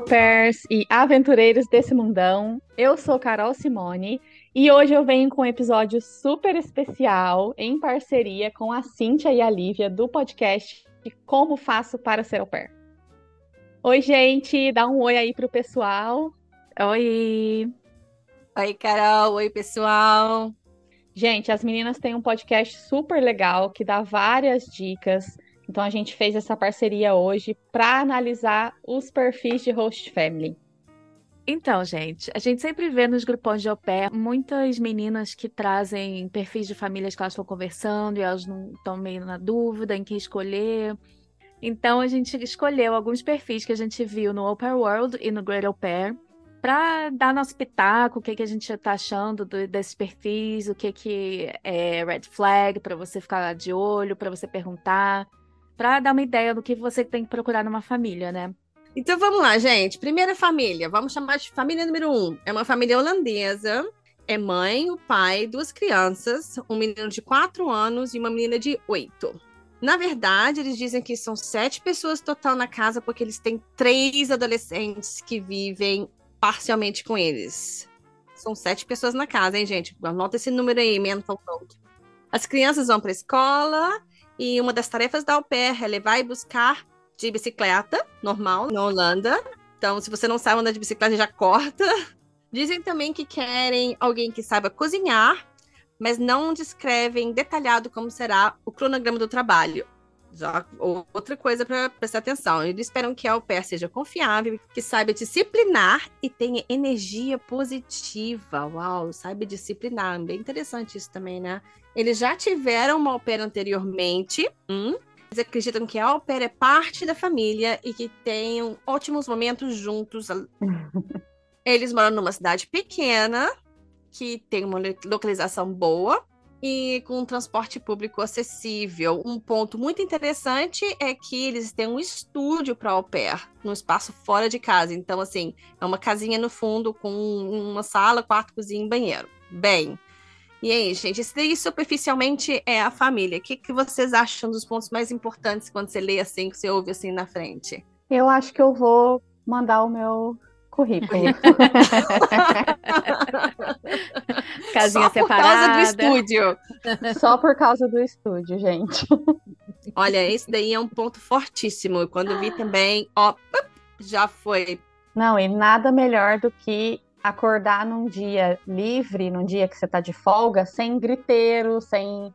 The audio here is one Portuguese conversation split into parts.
Pairs e aventureiros desse mundão. Eu sou Carol Simone e hoje eu venho com um episódio super especial em parceria com a Cíntia e a Lívia do podcast Como Faço para Ser Au Pair. Oi, gente, dá um oi aí pro pessoal. Oi! Oi, Carol! Oi, pessoal! Gente, as meninas têm um podcast super legal que dá várias dicas então a gente fez essa parceria hoje para analisar os perfis de host family. Então, gente, a gente sempre vê nos grupões de au pair muitas meninas que trazem perfis de famílias que elas estão conversando e elas não estão meio na dúvida em que escolher. Então a gente escolheu alguns perfis que a gente viu no Au Pair World e no Great Au Pair para dar nosso pitaco, o que, que a gente está achando do, desses perfis, o que, que é red flag para você ficar de olho, para você perguntar para dar uma ideia do que você tem que procurar numa família, né? Então vamos lá, gente. Primeira família, vamos chamar de família número um. É uma família holandesa. É mãe, o pai, duas crianças, um menino de quatro anos e uma menina de oito. Na verdade, eles dizem que são sete pessoas total na casa, porque eles têm três adolescentes que vivem parcialmente com eles. São sete pessoas na casa, hein, gente? Anota esse número aí, mental note. As crianças vão para a escola e uma das tarefas da au é levar e buscar de bicicleta, normal, na Holanda. Então, se você não sabe andar de bicicleta, já corta. Dizem também que querem alguém que saiba cozinhar, mas não descrevem detalhado como será o cronograma do trabalho. Outra coisa para prestar atenção. Eles esperam que a au pair seja confiável, que saiba disciplinar e tenha energia positiva. Uau, saiba disciplinar. Bem interessante isso também, né? Eles já tiveram uma au pair anteriormente. Hum? Eles acreditam que a au pair é parte da família e que tenham ótimos momentos juntos. Eles moram numa cidade pequena, que tem uma localização boa e com transporte público acessível. Um ponto muito interessante é que eles têm um estúdio para au pair, num espaço fora de casa. Então, assim, é uma casinha no fundo com uma sala, quarto, cozinha e banheiro. Bem, e aí, gente, isso daí superficialmente é a família. O que, que vocês acham dos pontos mais importantes quando você lê assim, que você ouve assim na frente? Eu acho que eu vou mandar o meu currículo. Casinha Só separada. por causa do estúdio. Só por causa do estúdio, gente. Olha, esse daí é um ponto fortíssimo. Quando vi também, ó, já foi. Não, e nada melhor do que acordar num dia livre, num dia que você tá de folga, sem griteiro, sem.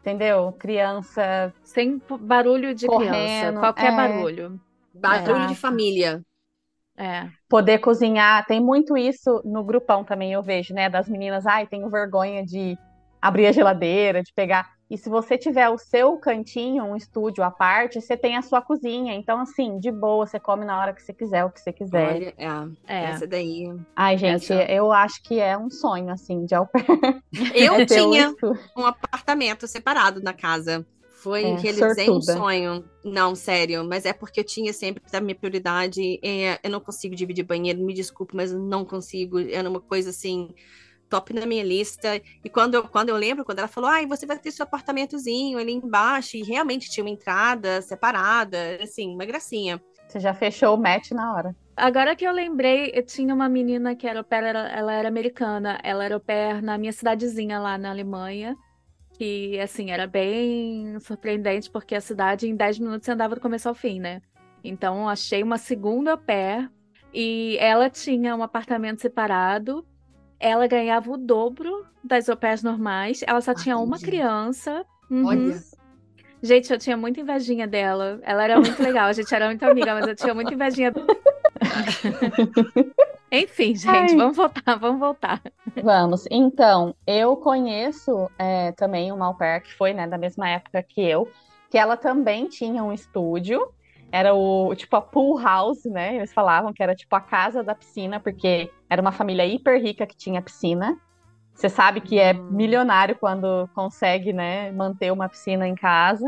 Entendeu? Criança. Sem barulho de Correndo, criança, qualquer é. barulho. Barulho É. de família. É. Poder cozinhar. Tem muito isso no grupão também, eu vejo, né? Das meninas, ai, tenho vergonha de abrir a geladeira, de pegar. E se você tiver o seu cantinho, um estúdio à parte, você tem a sua cozinha. Então, assim, de boa, você come na hora que você quiser, o que você quiser. Olha, é, É. essa daí. Ai, gente, Essa- eu acho que é um sonho, assim, de au pair. Eu É um tinha estúdio. um apartamento separado na casa. Foi É, realizei um sonho. Não, sério, mas é porque eu tinha sempre a minha prioridade. é, eu não consigo dividir banheiro, me desculpe, mas eu não consigo. Era uma coisa assim, top na minha lista. E quando eu, quando eu lembro, quando ela falou, ai, você vai ter seu apartamentozinho ali embaixo, e realmente tinha uma entrada separada, assim, uma gracinha. Você já fechou o match na hora. Agora que eu lembrei, eu tinha uma menina que era au pair, ela, ela era americana, ela era au pair na minha cidadezinha lá na Alemanha, que, assim, era bem surpreendente, porque a cidade em 10 minutos você andava do começo ao fim, né? Então, achei uma segunda pair, e ela tinha um apartamento separado, ela ganhava o dobro das pairs normais, ela só Ah, tinha uma entendi. criança. Uhum. Olha. Gente, eu tinha muita invejinha dela. Ela era muito legal, a gente era muito amiga, mas eu tinha muita invejinha. Enfim, gente, Ai. vamos voltar, vamos voltar. Vamos. Então, eu conheço é, também uma au pair que foi, né, da mesma época que eu, que ela também tinha um estúdio. Era o, tipo, a pool house, né? Eles falavam que era, tipo, a casa da piscina, porque era uma família hiper rica que tinha piscina. Você sabe que é Hum. milionário quando consegue, né, manter uma piscina em casa.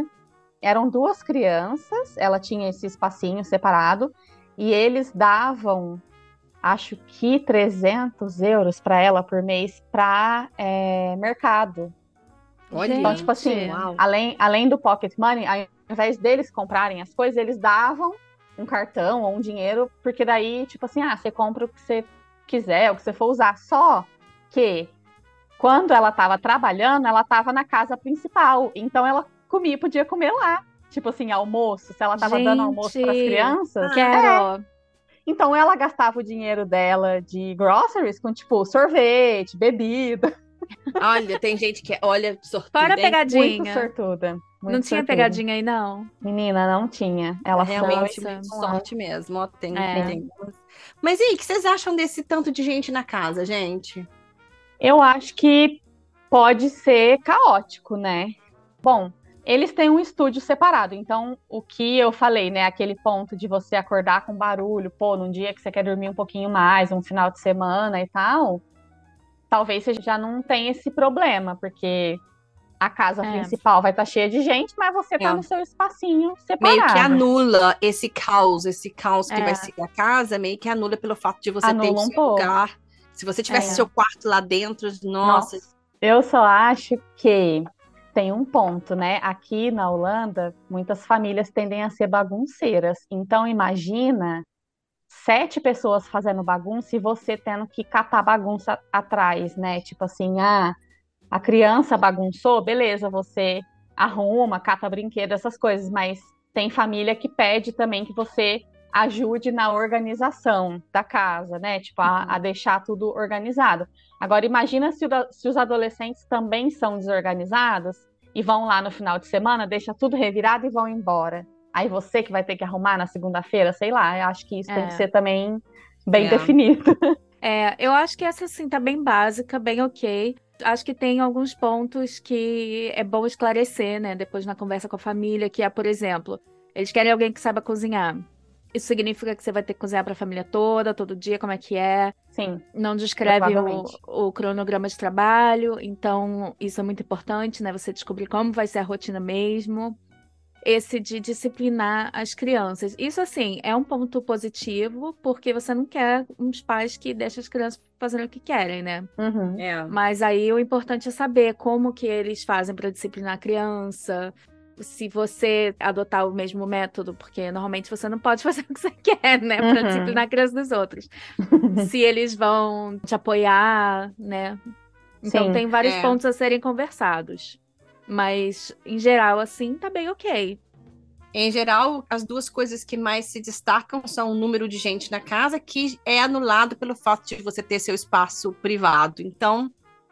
Eram duas crianças, ela tinha esse espacinho separado, e eles davam acho que 300 euros para ela por mês para mercado. Olha. Então, tipo assim. Uau. além, além do pocket money, ao invés deles comprarem as coisas, eles davam um cartão ou um dinheiro, porque daí, tipo assim, ah, você compra o que você quiser, o que você for usar. Só que quando ela estava trabalhando, ela estava na casa principal. Então ela comia, podia comer lá. Tipo assim, almoço, se ela estava dando almoço para as crianças. Quero. É. Então ela gastava o dinheiro dela de groceries com, tipo, sorvete, bebida. Olha, tem gente que é, olha, sortuda. Fora a pegadinha. Muito sortuda. muito não tinha sortuda. pegadinha aí, não. Menina, não tinha. Ela Realmente, foi. Sorte mesmo. Ó, tem, É. tem. Mas e aí, o que vocês acham desse tanto de gente na casa, gente? Eu acho que pode ser caótico, né? Bom, eles têm um estúdio separado, então o que eu falei, né? Aquele ponto de você acordar com barulho, pô, num dia que você quer dormir um pouquinho mais, um final de semana e tal, talvez você já não tenha esse problema, porque a casa É. principal vai estar cheia de gente, mas você tá É. no seu espacinho separado. Meio que anula esse caos, esse caos que É. vai ser a casa, meio que anula pelo fato de você ter Anula o um seu pouco. lugar. Se você tivesse É. seu quarto lá dentro, nossa, Eu só acho que tem um ponto, né? Aqui na Holanda, muitas famílias tendem a ser bagunceiras. Então, imagina sete pessoas fazendo bagunça e você tendo que catar bagunça atrás, né? Tipo assim, ah, a criança bagunçou, beleza, você arruma, cata brinquedo, essas coisas, mas tem família que pede também que você ajude na organização da casa, né? Tipo, a, a deixar tudo organizado. Agora, imagina se, o se os adolescentes também são desorganizados e vão lá no final de semana, deixa tudo revirado e vão embora. Aí você que vai ter que arrumar na segunda-feira, sei lá, eu acho que isso tem É. que ser também bem É. definido. É, eu acho que essa, assim, tá bem básica, bem ok. Acho que tem alguns pontos que é bom esclarecer, né, depois na conversa com a família, que é, por exemplo, eles querem alguém que saiba cozinhar. Isso significa que você vai ter que cozinhar para a família toda, todo dia, como é que é. Sim, Não descreve o, o cronograma de trabalho, então isso é muito importante, né? Você descobrir como vai ser a rotina mesmo. Esse de disciplinar as crianças. Isso, assim, é um ponto positivo, porque você não quer uns pais que deixam as crianças fazendo o que querem, né? uhum. é. Mas aí o importante é saber como que eles fazem para disciplinar a criança. Se você adotar o mesmo método, porque normalmente você não pode fazer o que você quer, né, para Uhum. disciplinar a criança dos outros. Se eles vão te apoiar, né? Então Sim. tem vários É. pontos a serem conversados. Mas, em geral, assim, tá bem ok. Em geral, as duas coisas que mais se destacam são o número de gente na casa, que é anulado pelo fato de você ter seu espaço privado. Então,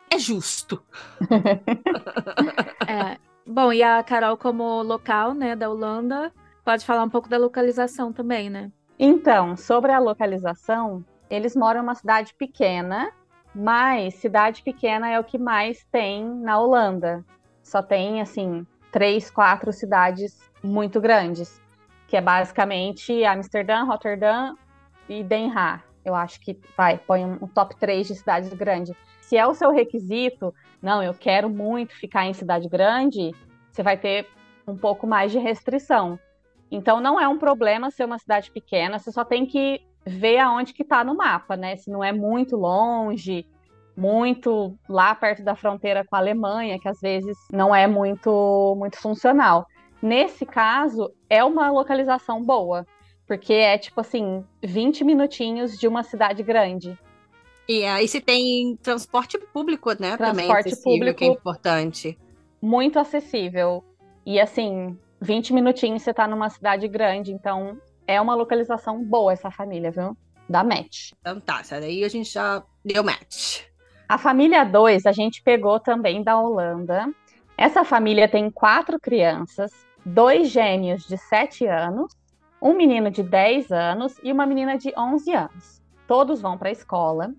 é justo. É. Bom, e a Carol, como local, né, da Holanda, pode falar um pouco da localização também, né? Então, sobre a localização, eles moram em uma cidade pequena, mas cidade pequena é o que mais tem na Holanda. Só tem, assim, três, quatro cidades muito grandes, que é basicamente Amsterdã, Rotterdam e Den Haag. Eu acho que vai, põe um, top 3 de cidades grandes. Se é o seu requisito, não, eu quero muito ficar em cidade grande, você vai ter um pouco mais de restrição. Então não é um problema ser uma cidade pequena, você só tem que ver aonde que tá no mapa, né? Se não é muito longe, muito lá perto da fronteira com a Alemanha, que às vezes não é muito muito funcional. Nesse caso, é uma localização boa, porque é tipo assim, 20 minutinhos de uma cidade grande. E aí se tem transporte público, né? também Transporte acessível, que é público. importante. Muito acessível. E assim, 20 minutinhos você tá numa cidade grande, então é uma localização boa essa família, viu? Da match. Então tá, essa daí a gente já deu match. A família 2 a gente pegou também da Holanda. Essa família tem quatro crianças, dois gêmeos de 7 anos, um menino de 10 anos e uma menina de 11 anos. Todos vão para a escola.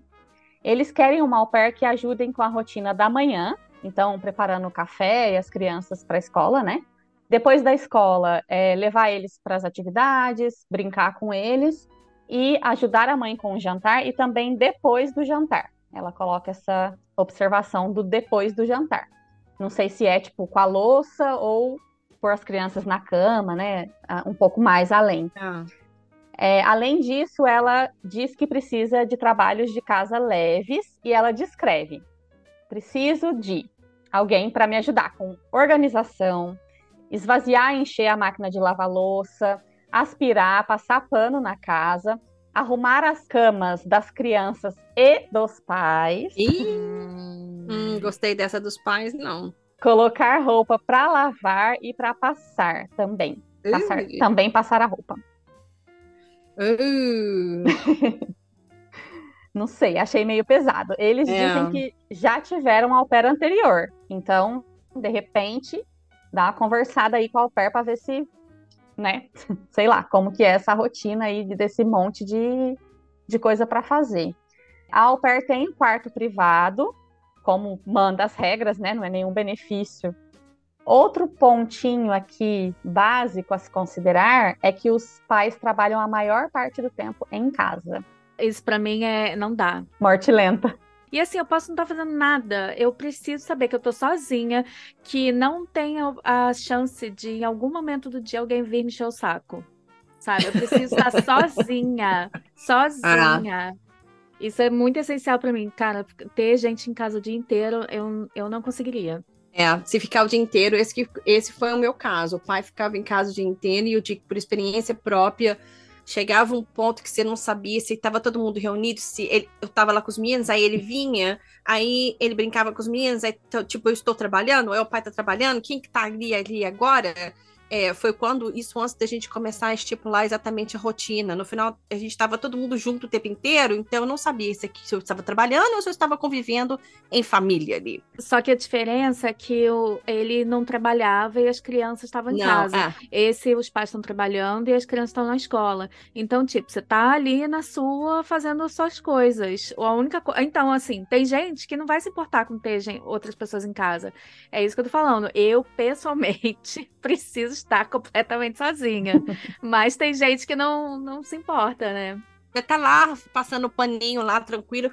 Eles querem uma au pair que ajudem com a rotina da manhã, então preparando o café e as crianças para a escola, né? Depois da escola, é, levar eles para as atividades, brincar com eles e ajudar a mãe com o jantar e também depois do jantar. Ela coloca essa observação do depois do jantar. Não sei se é tipo com a louça ou pôr as crianças na cama, né? Ah, Um pouco mais além. Ah, É, além disso, ela diz que precisa de trabalhos de casa leves e ela descreve: preciso de alguém para me ajudar com organização, esvaziar e encher a máquina de lavar louça, aspirar, passar pano na casa, arrumar as camas das crianças e dos pais. Ih, hum, gostei dessa dos pais, não. Colocar roupa para lavar e para passar também. Passar, Uh. também passar a roupa. Uh, Não sei, achei meio pesado. Eles É. dizem que já tiveram um au pair anterior. Então, de repente, dá uma conversada aí com a au pair para ver se, né, sei lá, como que é essa rotina aí de- desse monte de, de coisa para fazer. A au pair tem quarto privado, como manda as regras, né? Não é nenhum benefício. Outro pontinho aqui básico a se considerar é que os pais trabalham a maior parte do tempo em casa. Isso pra mim é não dá. Morte lenta. E assim, eu posso não estar fazendo nada. Eu preciso saber que eu tô sozinha, que não tenho a chance de, em algum momento do dia, alguém vir me encher o saco. Sabe? Eu preciso estar sozinha. Sozinha. Isso é muito essencial pra mim. Cara, ter gente em casa o dia inteiro, eu, eu não conseguiria. é, se ficar o dia inteiro, esse, que- esse foi o meu caso. O pai ficava em casa o dia inteiro e eu digo, por experiência própria, chegava um ponto que você não sabia se estava todo mundo reunido, se ele, eu estava lá com os meninos, aí ele vinha, aí ele brincava com os meninos, aí t- tipo, eu estou trabalhando, aí o pai está trabalhando, quem que tá ali, ali agora? É, foi quando, isso antes da gente começar a estipular exatamente a rotina. No final, a gente estava todo mundo junto o tempo inteiro, então eu não sabia se, eu estava trabalhando ou se eu estava convivendo em família ali. Só que a diferença é que o, ele não trabalhava e as crianças estavam em Não, casa. é. Esse, os pais estão trabalhando e as crianças estão na escola. Então, tipo, você tá ali na sua fazendo suas coisas. Ou a única co... Então, assim, tem gente que não vai se importar com ter outras pessoas em casa. É isso que eu tô falando. Eu, pessoalmente, preciso estar completamente sozinha. Mas tem gente que não, não se importa, né? Você tá lá passando paninho lá, tranquilo.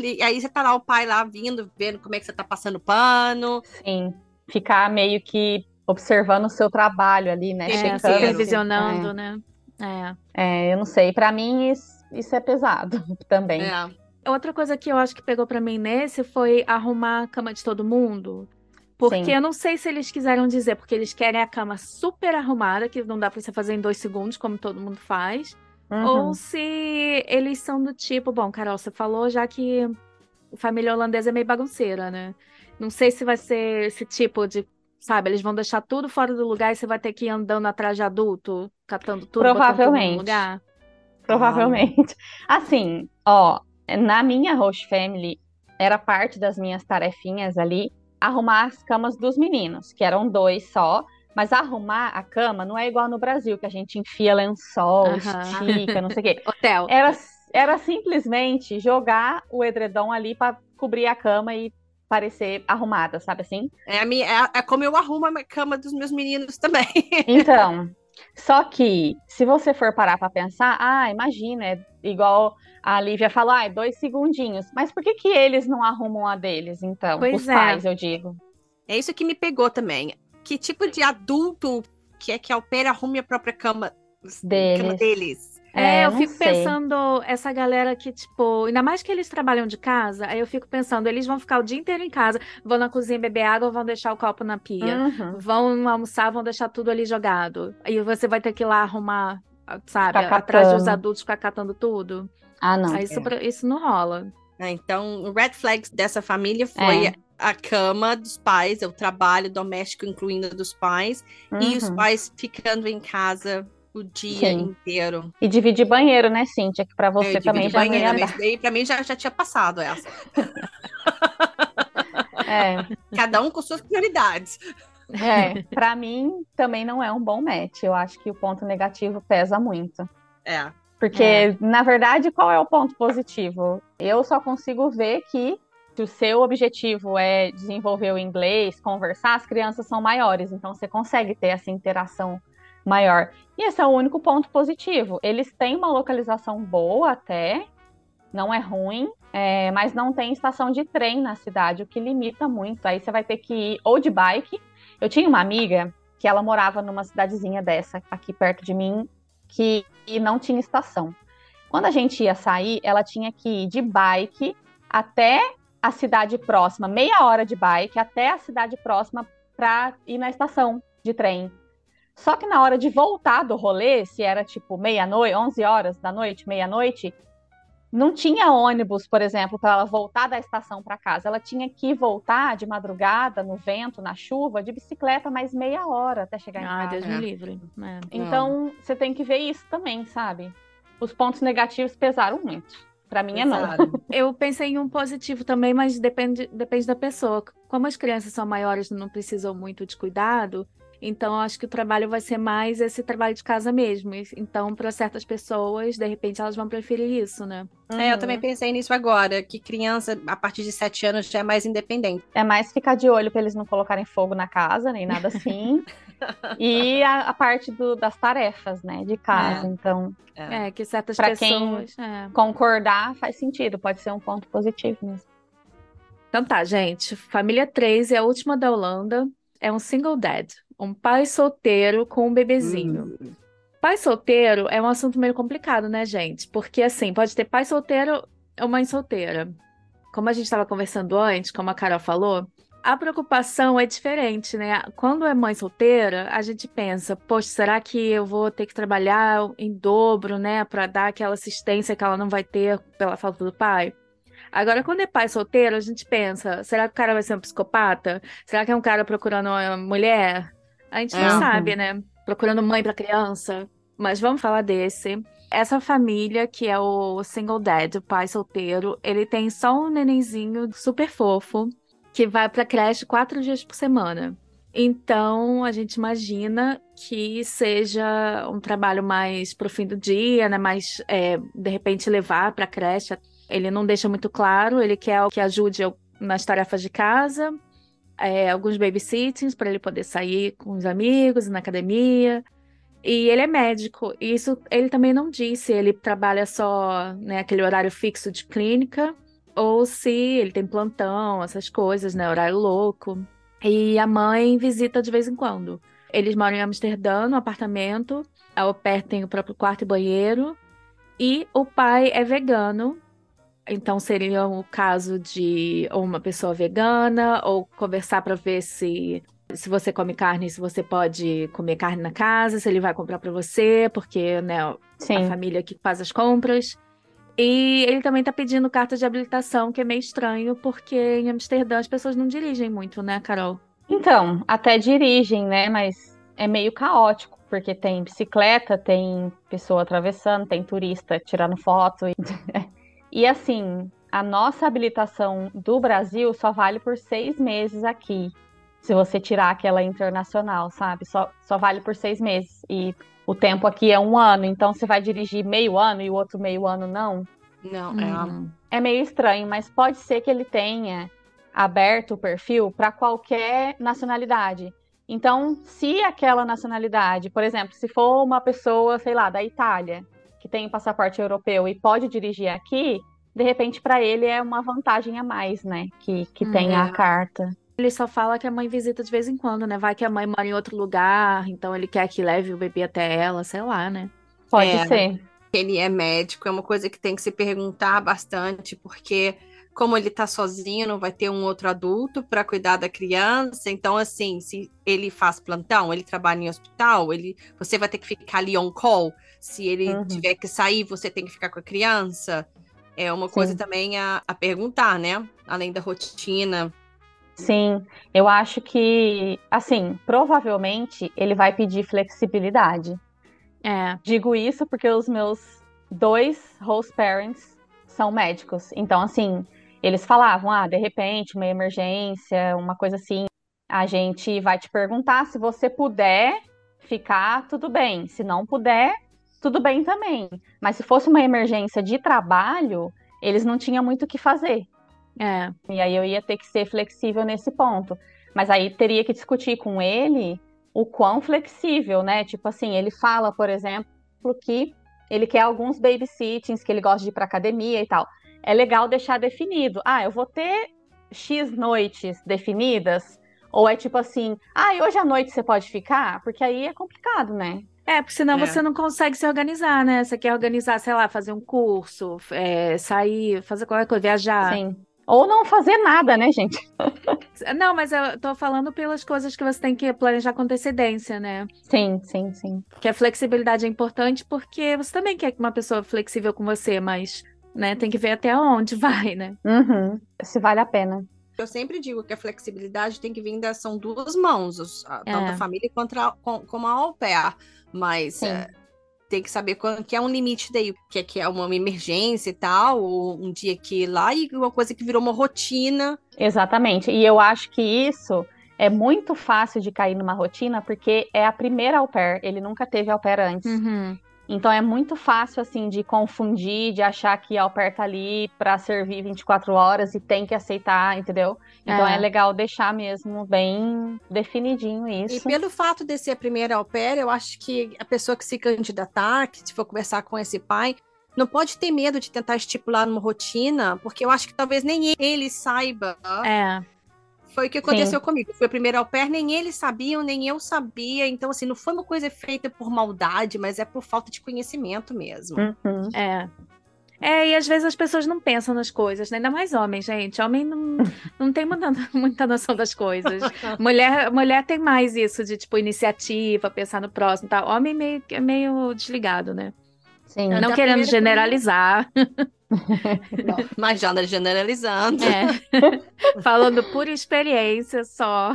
li- aí você tá lá, o pai lá vindo, vendo como é que você tá passando pano. Sim, ficar meio que observando o seu trabalho ali, né? É, É, checando. supervisionando, né? É. É, eu não sei, pra mim isso, isso é pesado também. É. Outra coisa que eu acho que pegou pra mim nesse foi arrumar a cama de todo mundo. Porque Sim. eu não sei se eles quiseram dizer, porque eles querem a cama super arrumada, que não dá pra você fazer em dois segundos, como todo mundo faz. Uhum. Ou se eles são do tipo, bom, Carol, você falou já que a família holandesa é meio bagunceira, né? Não sei se vai ser esse tipo de, sabe, eles vão deixar tudo fora do lugar e você vai ter que ir andando atrás de adulto, catando tudo, botando tudo no Provavelmente. lugar. Provavelmente. Assim, ó, na minha host family, era parte das minhas tarefinhas ali arrumar as camas dos meninos, que eram dois só. Mas arrumar a cama não é igual no Brasil, que a gente enfia lençol, Aham. estica, não sei o quê. Hotel. Era, era simplesmente jogar o edredom ali para cobrir a cama e parecer arrumada, sabe assim? É, a minha, é, é como eu arrumo a cama dos meus meninos também. Então, só que se você for parar para pensar, ah, imagina, é igual a Lívia falou, ah, dois segundinhos. Mas por que que eles não arrumam a deles, então? Pois Os é. pais, eu digo. É isso que me pegou também. Que tipo de adulto que é que a pera arrume a própria cama, Deles. cama deles? É, É, eu fico sei. pensando, essa galera que, tipo, ainda mais que eles trabalham de casa, aí eu fico pensando, eles vão ficar o dia inteiro em casa, vão na cozinha beber água, vão deixar o copo na pia, Uhum. vão almoçar, vão deixar tudo ali jogado. Aí você vai ter que ir lá arrumar, sabe, Ficar atrás dos adultos, ficar catando tudo. Ah, não. Aí isso, É. isso não rola. né? Então, o red flags dessa família foi É. a cama dos pais, o trabalho doméstico, incluindo dos pais, e os Uhum. pais ficando em casa o dia Sim. inteiro. E dividir banheiro, né, Cíntia? Que pra você É, também já não banheiro, ia mas dar. daí pra mim já, já tinha passado essa. É, Cada um com suas prioridades. é. Pra mim também não é um bom match. Eu acho que o ponto negativo pesa muito. É. Porque, É. na verdade, qual é o ponto positivo? Eu só consigo ver que se o seu objetivo é desenvolver o inglês, conversar, as crianças são maiores, então você consegue ter essa interação maior. E esse é o único ponto positivo. Eles têm uma localização boa até, não é ruim, é, mas não tem estação de trem na cidade, o que limita muito. Aí você vai ter que ir ou de bike. Eu tinha uma amiga que ela morava numa cidadezinha dessa, aqui perto de mim, que não tinha estação. Quando a gente ia sair, ela tinha que ir de bike até a cidade próxima, meia hora de bike até a cidade próxima para ir na estação de trem. Só que na hora de voltar do rolê, se era tipo meia-noite, 11 horas da noite, meia-noite, não tinha ônibus, por exemplo, para ela voltar da estação para casa. Ela tinha que voltar de madrugada, no vento, na chuva, de bicicleta, mais meia hora até chegar em ah, casa. Deus me livre. É. Então, você tem que ver isso também, sabe? Os pontos negativos pesaram muito. Para mim é não. Eu pensei em um positivo também, mas depende, depende da pessoa. Como as crianças são maiores e não precisam muito de cuidado, então, acho que o trabalho vai ser mais esse trabalho de casa mesmo. Então, para certas pessoas, de repente, elas vão preferir isso, né? Uhum. É, eu também pensei nisso agora, que criança, a partir de sete anos, já é mais independente. É mais ficar de olho para eles não colocarem fogo na casa, nem nada assim. e a, a parte do, das tarefas, né, de casa. É. Então, é. é, que certas pra pessoas... Quem é. concordar, faz sentido. Pode ser um ponto positivo mesmo. Então tá, gente. Família 3 é a última da Holanda. É um single dad um pai solteiro com um bebezinho. Uhum. Pai solteiro é um assunto meio complicado, né, gente? Porque, assim, pode ter pai solteiro ou mãe solteira. Como a gente estava conversando antes, como a Carol falou, a preocupação é diferente, né? Quando é mãe solteira, a gente pensa, poxa, será que eu vou ter que trabalhar em dobro, né, para dar aquela assistência que ela não vai ter pela falta do pai? Agora, quando é pai solteiro, a gente pensa, será que o cara vai ser um psicopata? Será que é um cara procurando uma mulher? A gente não é. sabe, né? Procurando mãe para criança. Mas vamos falar desse. Essa família, que é o single dad, o pai solteiro, ele tem só um nenenzinho super fofo que vai pra creche quatro dias por semana. Então, a gente imagina que seja um trabalho mais pro fim do dia, né? Mais, é, de repente, levar pra creche. Ele não deixa muito claro, ele quer que ajude nas tarefas de casa, é, alguns babysittings para ele poder sair com os amigos na academia. E ele é médico. E isso ele também não disse. Ele trabalha só né, aquele horário fixo de clínica, ou se ele tem plantão, essas coisas, né? Horário louco. E a mãe visita de vez em quando. Eles moram em Amsterdã, no apartamento. A au pair tem o próprio quarto e banheiro. E o pai é vegano então seria o caso de uma pessoa vegana ou conversar para ver se se você come carne, se você pode comer carne na casa, se ele vai comprar para você, porque né, Sim. a família que faz as compras. E ele também está pedindo carta de habilitação, que é meio estranho, porque em Amsterdã as pessoas não dirigem muito, né, Carol? Então, até dirigem, né, mas é meio caótico, porque tem bicicleta, tem pessoa atravessando, tem turista tirando foto. E... E assim, a nossa habilitação do Brasil só vale por seis meses aqui. Se você tirar aquela internacional, sabe? Só, só vale por seis meses. E o tempo aqui é um ano, então você vai dirigir meio ano e o outro meio ano não? Não, hum. é. É meio estranho, mas pode ser que ele tenha aberto o perfil para qualquer nacionalidade. Então, se aquela nacionalidade, por exemplo, se for uma pessoa, sei lá, da Itália, que tem passaporte europeu e pode dirigir aqui, de repente para ele é uma vantagem a mais, né? Que, que hum, tenha a carta. Ele só fala que a mãe visita de vez em quando, né? Vai que a mãe mora em outro lugar, então ele quer que leve o bebê até ela, sei lá, né? Pode é, ser. Ele é médico, é uma coisa que tem que se perguntar bastante, porque como ele tá sozinho, não vai ter um outro adulto para cuidar da criança. Então, assim, se ele faz plantão, ele trabalha em hospital, ele, você vai ter que ficar ali on call. Se ele uhum. tiver que sair, você tem que ficar com a criança. É uma Sim. coisa também a, a perguntar, né? Além da rotina. Sim, eu acho que, assim, provavelmente ele vai pedir flexibilidade. É. Digo isso porque os meus dois host parents são médicos. Então, assim, eles falavam, ah, de repente, uma emergência, uma coisa assim, a gente vai te perguntar se você puder ficar, tudo bem. Se não puder, tudo bem também. Mas se fosse uma emergência de trabalho, eles não tinham muito o que fazer. É. E aí eu ia ter que ser flexível nesse ponto. Mas aí teria que discutir com ele o quão flexível, né? Tipo assim, ele fala, por exemplo, que ele quer alguns babysittings, que ele gosta de ir para academia e tal é legal deixar definido. Ah, eu vou ter X noites definidas? Ou é tipo assim, ah, e hoje à noite você pode ficar? Porque aí é complicado, né? É, porque senão é. você não consegue se organizar, né? Você quer organizar, sei lá, fazer um curso, é, sair, fazer qualquer coisa, viajar. Sim. Ou não fazer nada, né, gente? Não, mas eu tô falando pelas coisas que você tem que planejar com antecedência, né? Sim, sim, sim. Que a flexibilidade é importante porque você também quer uma pessoa flexível com você, mas né, tem que ver até onde vai, né? Uhum. Se vale a pena. Eu sempre digo que a flexibilidade tem que vir da são duas mãos, tanto É. a família quanto a, com- como a au pair. Mas é, tem que saber quando que é um limite daí, que é, que é uma emergência e tal, ou um dia que ir lá e uma coisa que virou uma rotina. Exatamente. E eu acho que isso é muito fácil de cair numa rotina, porque é a primeira au pair. Ele nunca teve au pair antes. Uhum. Então é muito fácil, assim, de confundir, de achar que a au pair tá ali pra servir 24 horas e tem que aceitar, entendeu? Então é, É. legal deixar mesmo bem definidinho E isso. pelo fato de ser a primeira au pair, eu acho que a pessoa que se candidatar, que se for conversar com esse pai, não pode ter medo de tentar estipular uma rotina, porque eu acho que talvez nem ele saiba. É. Foi o que aconteceu comigo. Foi a primeira au pair, nem eles sabiam, nem eu sabia. Então, assim, não foi uma coisa feita por maldade, mas é por falta de conhecimento mesmo. Uhum. É. É, e às vezes as pessoas não pensam nas coisas, né? Ainda mais homem, gente. Homem não, não tem muita, muita noção das coisas. Mulher, mulher tem mais isso de, tipo, iniciativa, pensar no próximo e tal. Homem meio, é meio desligado, né? Sim. Não a querendo generalizar. Mas já generalizando. É. Falando por experiência só.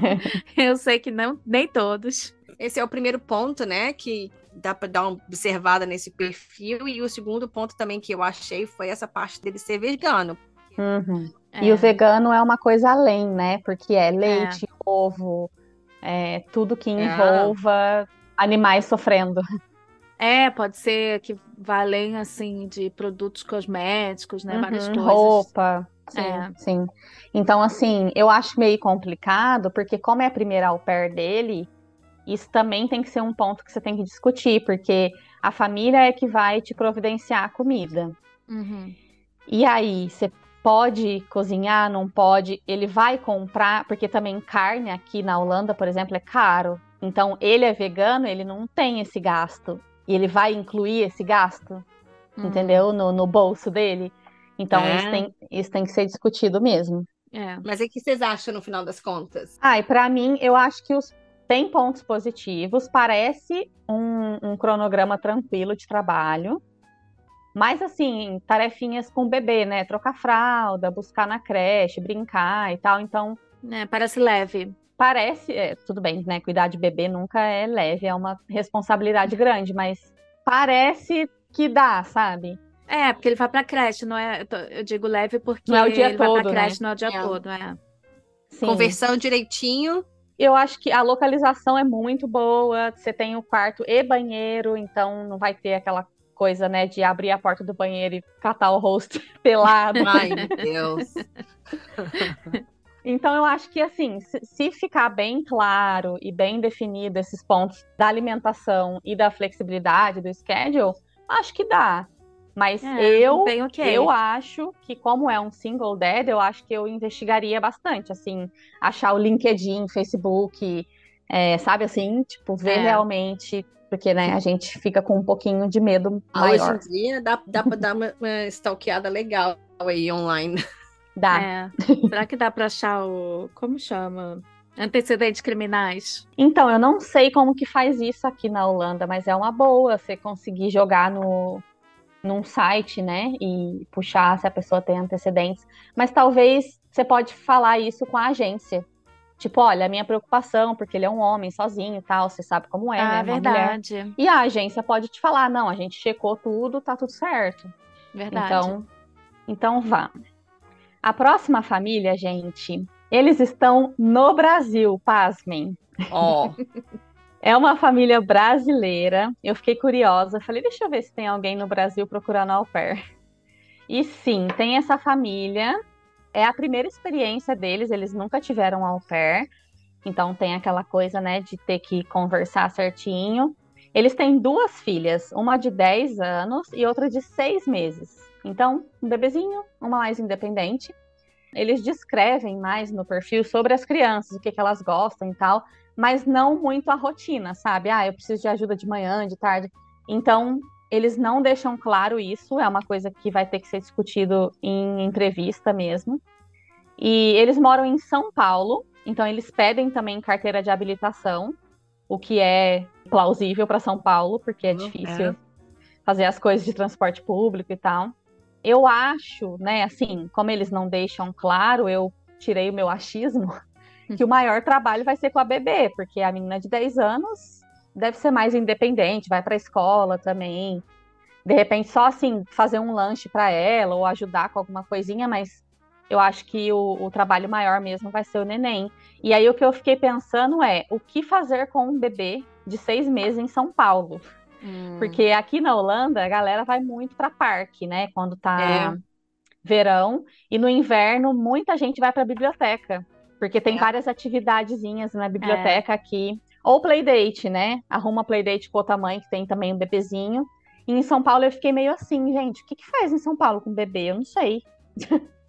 Eu sei que não, nem todos. Esse é o primeiro ponto, né? Que dá para dar uma observada nesse perfil. E o segundo ponto também que eu achei foi essa parte dele ser vegano. Uhum. É. E o vegano é uma coisa além, né? Porque é leite, ovo, é, tudo que envolva animais sofrendo. É, pode ser que vá além, assim, de produtos cosméticos, né? Várias Uhum, coisas. Roupa. Sim, É. sim. Então, assim, eu acho meio complicado, porque como é a primeira au pair dele, isso também tem que ser um ponto que você tem que discutir, porque a família é que vai te providenciar a comida. Uhum. E aí, você pode cozinhar, não pode? Ele vai comprar, porque também carne aqui na Holanda, por exemplo, é caro. Então, ele é vegano, ele não tem esse gasto. E ele vai incluir esse gasto, Uhum. entendeu? No, no bolso dele. Então, É. isso, tem, isso tem que ser discutido mesmo. É. Mas o que vocês acham no final das contas? Ah, e pra mim, eu acho que os tem pontos positivos. Parece um, um cronograma tranquilo de trabalho. Mas, assim, tarefinhas com o bebê, né? Trocar fralda, buscar na creche, brincar e tal. Então, É, parece leve. Parece. é, tudo bem, né? Cuidar de bebê nunca é leve, é uma responsabilidade grande, mas parece que dá, sabe? É, porque ele vai pra creche, não é? eu digo leve porque Não é o dia ele vai todo, pra né? creche, não é o dia É. todo, é. Sim. Conversando direitinho. Eu acho que a localização é muito boa. Você tem o quarto e banheiro, então não vai ter aquela coisa, né, de abrir a porta do banheiro e catar o rosto pelado. Ai, meu Deus. Então eu acho que assim, se, ficar bem claro e bem definido esses pontos da alimentação e da flexibilidade do schedule, acho que dá. Mas É, eu bem ok. eu acho que como é um single dad, eu acho que eu investigaria bastante, assim, achar o LinkedIn, Facebook, é, sabe assim, tipo, ver É. realmente, porque né, a gente fica com um pouquinho de medo Ah, maior. Hoje em dia dá, dá pra dar uma, uma stalkeada legal aí online. Dá. É. Será que dá pra achar o. Como chama? Antecedentes criminais. Então, eu não sei como que faz isso aqui na Holanda, mas é uma boa você conseguir jogar no num site, né, e puxar se a pessoa tem antecedentes. Mas talvez você pode falar isso com a agência. Tipo, olha, a minha preocupação, porque ele é um homem sozinho e tal, você sabe como é, ah, né, mulher. verdade. E a agência pode te falar, não, a gente checou tudo, tá tudo certo. Verdade. Então, então vá. A próxima família, gente, eles estão no Brasil, pasmem. Ó, É uma família brasileira. Eu fiquei curiosa. Falei, deixa eu ver se tem alguém no Brasil procurando au pair. E sim, tem essa família. É a primeira experiência deles. Eles nunca tiveram au pair. Então tem aquela coisa, né, de ter que conversar certinho. Eles têm duas filhas, uma de 10 anos e outra de 6 meses. Então, um bebezinho, uma mais independente. Eles descrevem mais no perfil sobre as crianças, o que, que elas gostam e tal mas não muito a rotina, sabe? Ah, eu preciso de ajuda de manhã, de tarde. Então, eles não deixam claro isso, é uma coisa que vai ter que ser discutido em entrevista mesmo. E eles moram em São Paulo, então eles pedem também carteira de habilitação, o que é plausível para São Paulo, porque é uhum, difícil é. fazer as coisas de transporte público e tal. Eu acho, né, assim, como eles não deixam claro, eu tirei o meu achismo, que o maior trabalho vai ser com a bebê, porque a menina de 10 anos deve ser mais independente, vai para a escola também. De repente, só assim, fazer um lanche para ela ou ajudar com alguma coisinha, mas eu acho que o, o, trabalho maior mesmo vai ser o neném. E aí o que eu fiquei pensando é o que fazer com um bebê de seis meses em São Paulo. Hum. Porque aqui na Holanda a galera vai muito para parque, né? Quando tá é. verão. E no inverno muita gente vai para biblioteca. Porque tem é. várias atividadezinhas na biblioteca é. aqui. Ou playdate, né? Arruma playdate com outra mãe que tem também um bebezinho. E em São Paulo eu fiquei meio assim, gente, o que, que faz em São Paulo com bebê? Eu não sei.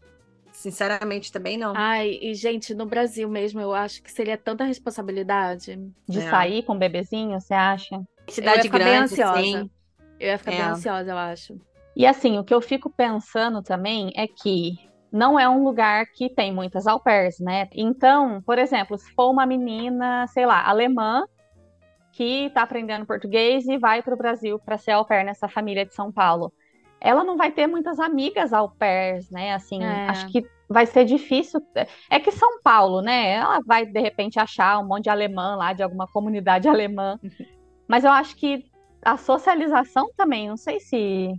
Sinceramente, também não. Ai, e gente, no Brasil mesmo, eu acho que seria tanta responsabilidade. De é. sair com o bebezinho, você acha? Cidade grande, bem ansiosa. Sim. Eu ia ficar é. bem ansiosa, eu acho. E assim, o que eu fico pensando também é que não é um lugar que tem muitas au pairs, né? Então, por exemplo, se for uma menina, sei lá, alemã, que está aprendendo português e vai para o Brasil para ser au pair nessa família de São Paulo ela não vai ter muitas amigas au pairs, né? Assim, é. acho que vai ser difícil. É que São Paulo, né? Ela vai de repente achar um monte de alemã lá, de alguma comunidade alemã. Mas eu acho que a socialização também, não sei se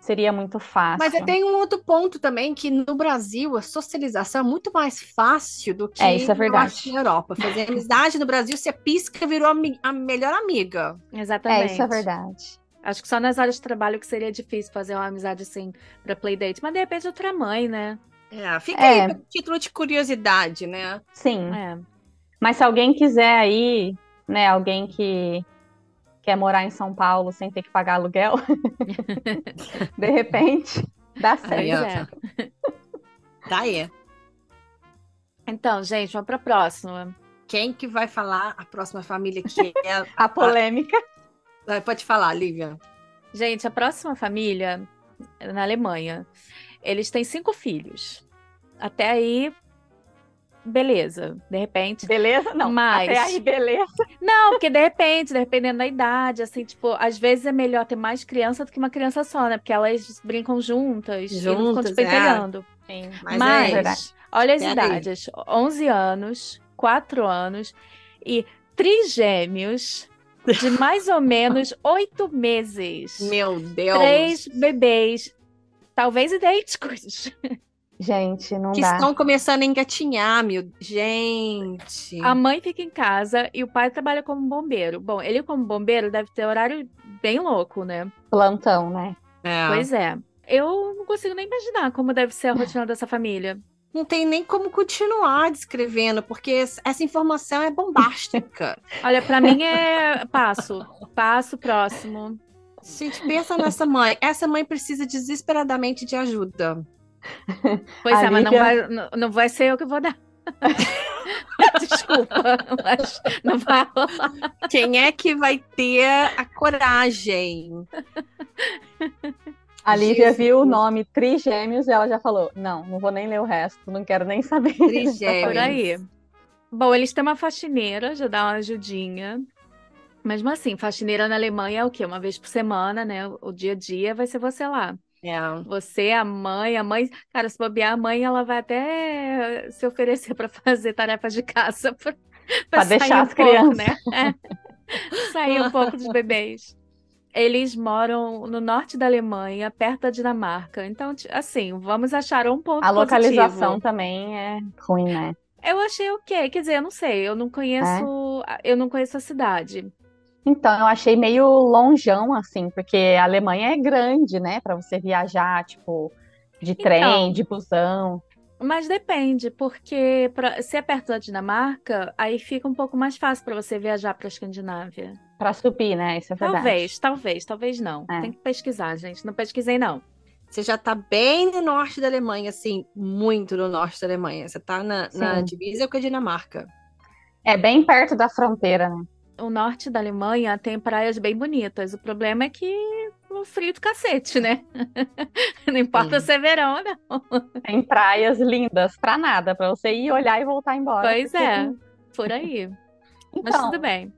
seria muito fácil. Mas tem um outro ponto também, que no Brasil a socialização é muito mais fácil do que é, isso é verdade. na Europa. Fazer amizade no Brasil, você pisca, virou a, a melhor amiga. Exatamente. É, isso é verdade. Acho que só nas áreas de trabalho que seria difícil fazer uma amizade assim pra playdate. Mas de repente outra mãe, né? É, fica é. aí título de curiosidade, né? Sim. É. Mas se alguém quiser aí, né, alguém que quer morar em São Paulo sem ter que pagar aluguel, de repente, dá certo. Aí, é. Tá aí. Então, gente, vamos pra próxima. Quem que vai falar a próxima família que é a polêmica? Pode falar, Lívia. Gente, a próxima família é na Alemanha. Eles têm cinco filhos. Até aí, beleza. De repente. Beleza? Não. Mas... Até aí, beleza. Não, porque de repente, dependendo da idade, assim, tipo, às vezes é melhor ter mais criança do que uma criança só, né? Porque elas brincam juntas, juntas e ficam despentelhando. É. Mas, mas é olha as idades: aí. 11 anos, 4 anos e trigêmeos de mais ou menos oito meses. Meu Deus! Três bebês, talvez idênticos. Gente, não que dá. estão começando a engatinhar, meu. Gente. A mãe fica em casa e o pai trabalha como bombeiro. Bom, ele como bombeiro deve ter horário bem louco, né? Plantão, né? É. Pois é. Eu não consigo nem imaginar como deve ser a rotina dessa família não tem nem como continuar descrevendo, porque essa informação é bombástica. Olha, para mim é passo, passo próximo. Gente, pensa nessa mãe. Essa mãe precisa desesperadamente de ajuda. Pois a é, mas não vai, não, não vai ser eu que vou dar. Desculpa, mas não vai rolar. Quem é que vai ter a coragem? A Lívia viu o nome Trigêmeos e ela já falou: Não, não vou nem ler o resto, não quero nem saber. Trigêmeos. Por aí. Bom, eles têm uma faxineira, já dá uma ajudinha. Mesmo assim, faxineira na Alemanha é o quê? Uma vez por semana, né? O dia a dia vai ser você lá. É. Você, a mãe, a mãe. Cara, se bobear, a mãe, ela vai até se oferecer para fazer tarefas de casa. Para deixar um as pouco, crianças. Né? É. sair um pouco dos bebês eles moram no norte da Alemanha, perto da Dinamarca. Então, assim, vamos achar um ponto A localização também é ruim, né? Eu achei ok, quer dizer, eu não sei, eu não conheço, é? eu não conheço a cidade. Então, eu achei meio longeão, assim, porque a Alemanha é grande, né, para você viajar, tipo, de trem, então, de busão. Mas depende, porque pra, se é perto da Dinamarca, aí fica um pouco mais fácil para você viajar para a Escandinávia. Para subir, né? Isso é verdade. Talvez, talvez, talvez não. É. Tem que pesquisar, gente. Não pesquisei, não. Você já está bem no norte da Alemanha, assim, muito no norte da Alemanha. Você está na, na divisa com a Dinamarca. É bem perto da fronteira, né? O norte da Alemanha tem praias bem bonitas. O problema é que no frio do cacete, né? não importa Sim. se é verão ou não. Tem praias lindas pra nada, pra você ir olhar e voltar embora. Pois é, por aí. Então, Mas tudo bem.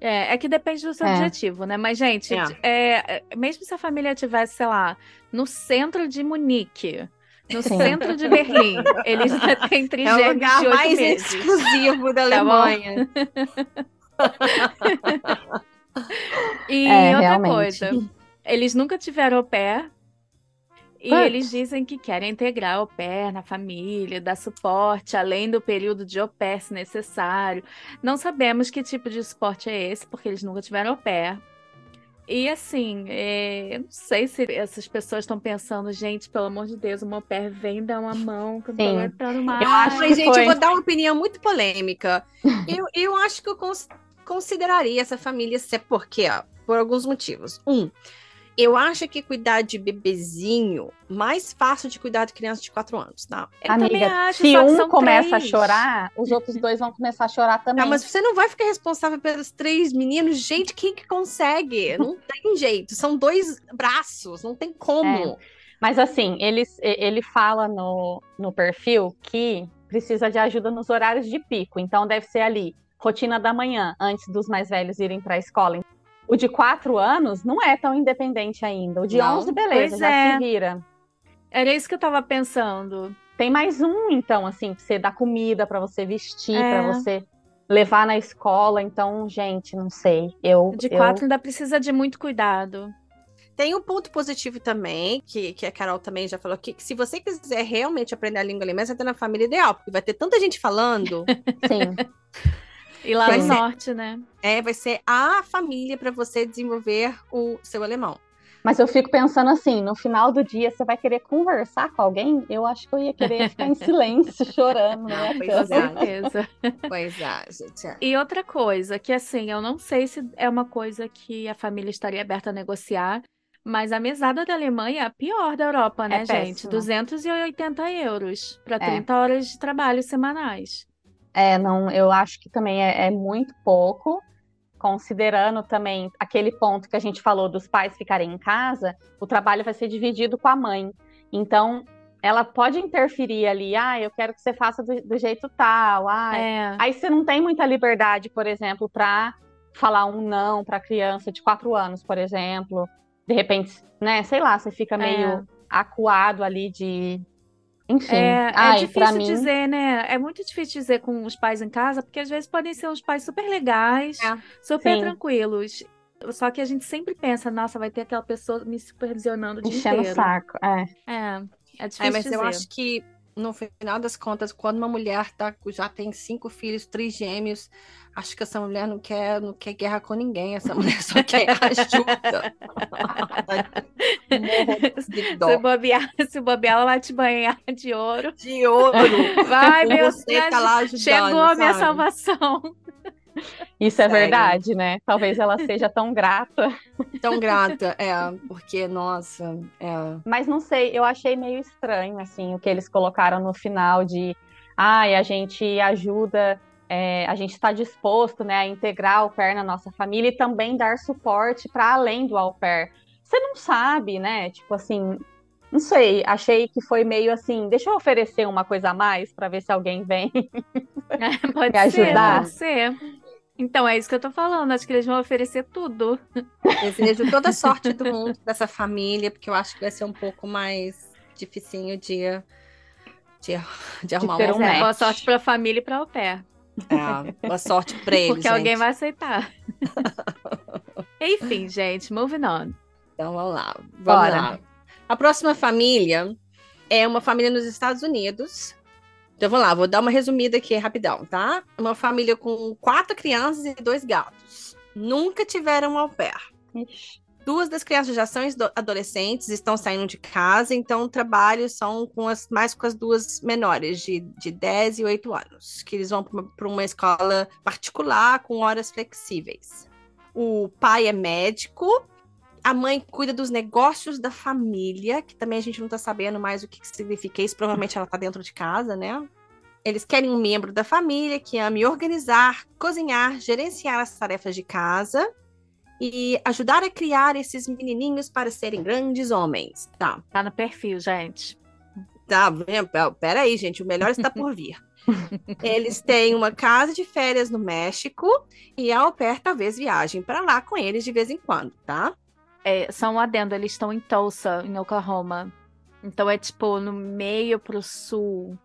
É, é que depende do seu é. objetivo, né? Mas, gente, é. é. mesmo se a família tivesse, sei lá, no centro de Munique, no Sim. centro de Berlim, eles têm trigêmeos é o lugar mais meses. exclusivo da tá Alemanha. e é, outra realmente. coisa, eles nunca tiveram au pair, e eles dizem que querem integrar o pé na família, dar suporte além do período de au pair, se necessário. Não sabemos que tipo de suporte é esse, porque eles nunca tiveram au pair. E assim, é... eu não sei se essas pessoas estão pensando, gente, pelo amor de Deus, o meu pé vem dar uma mão que eu tô entrando mais. Eu acho que, gente, foi... eu vou dar uma opinião muito polêmica. eu, eu acho que eu cons consideraria essa família ser por quê? Ó, por alguns motivos. Um, eu acho que cuidar de bebezinho mais fácil de cuidar de criança de 4 anos, tá? Eu Amiga, acho, se um começa três. a chorar, os outros dois vão começar a chorar também. Não, mas você não vai ficar responsável pelos três meninos. Gente, quem que consegue? Não tem jeito. São dois braços, não tem como. É. Mas assim, ele, ele fala no, no perfil que precisa de ajuda nos horários de pico. Então deve ser ali, rotina da manhã, antes dos mais velhos irem para a escola. O de quatro anos não é tão independente ainda. O de não, 11, beleza, já é. se vira. Era isso que eu tava pensando. Tem mais um, então, assim, pra você dar comida, para você vestir, é. para você levar na escola. Então, gente, não sei. Eu, de quatro eu... ainda precisa de muito cuidado. Tem um ponto positivo também, que, que a Carol também já falou aqui, que se você quiser realmente aprender a língua alemã, você tá na família ideal, porque vai ter tanta gente falando. Sim. E lá vai no ser, norte, né? É, vai ser a família para você desenvolver o seu alemão. Mas eu fico pensando assim, no final do dia você vai querer conversar com alguém? Eu acho que eu ia querer ficar em silêncio, chorando, né? Pois é. certeza. pois é, gente. É. E outra coisa, que assim, eu não sei se é uma coisa que a família estaria aberta a negociar, mas a mesada da Alemanha é a pior da Europa, né, é gente? Péssimo. 280 euros para 30 é. horas de trabalho semanais. É, não, eu acho que também é, é, muito pouco, considerando também aquele ponto que a gente falou dos pais ficarem em casa, o trabalho vai ser dividido com a mãe. Então, ela pode interferir ali, ah, eu quero que você faça do, do jeito tal, ah, é. aí você não tem muita liberdade, por exemplo, para falar um não para criança de quatro anos, por exemplo. De repente, né, sei lá, você fica meio é. acuado ali de enfim, é, é Ai, é difícil mim... dizer, né? É muito difícil dizer com os pais em casa, porque às vezes podem ser uns pais super legais, é. super Sim. tranquilos. Só que a gente sempre pensa, nossa, vai ter aquela pessoa me supervisionando de Enchendo o saco, é. É, é difícil é, mas dizer. eu acho que no final das contas, quando uma mulher tá, já tem cinco filhos, três gêmeos, acho que essa mulher não quer, não quer guerra com ninguém, essa mulher só quer ajuda. se bobear, se bobear, ela vai te banhar de ouro. De ouro. Vai, meu Deus, tá lá ajudando, chegou a minha salvação. Isso é Sério? verdade, né? Talvez ela seja tão grata. Tão grata, é, porque, nossa, é. Mas não sei, eu achei meio estranho, assim, o que eles colocaram no final de ai, ah, a gente ajuda, é, a gente está disposto né, a integrar o pair na nossa família e também dar suporte para além do au pair. Você não sabe, né? Tipo assim, não sei, achei que foi meio assim, deixa eu oferecer uma coisa a mais para ver se alguém vem é, pode me ajudar. Ser, pode ser. Então, é isso que eu tô falando. Acho que eles vão oferecer tudo. Desejo toda a sorte do mundo dessa família, porque eu acho que vai ser um pouco mais dificinho de, de, de arrumar de um é, Boa sorte pra família e pra o pé. É, boa sorte pra eles. Porque gente. alguém vai aceitar. Enfim, gente, moving on. Então vamos lá. Vamos Bora. lá. A próxima família é uma família nos Estados Unidos. Então vamos lá, vou dar uma resumida aqui rapidão, tá? Uma família com quatro crianças e dois gatos. Nunca tiveram au pair. Ixi. Duas das crianças já são adolescentes, estão saindo de casa, então trabalho são com as, mais com as duas menores, de, de 10 e 8 anos, que eles vão para uma escola particular com horas flexíveis. O pai é médico, a mãe cuida dos negócios da família, que também a gente não tá sabendo mais o que, que significa isso. Provavelmente ela tá dentro de casa, né? Eles querem um membro da família que ame organizar, cozinhar, gerenciar as tarefas de casa. E ajudar a criar esses menininhos para serem grandes homens. Tá. Tá no perfil, gente. Tá, pera aí, gente, o melhor está por vir. eles têm uma casa de férias no México e a au pair talvez viajem para lá com eles de vez em quando, tá? É, só um adendo, eles estão em Tulsa, em Oklahoma. Então é tipo no meio pro sul.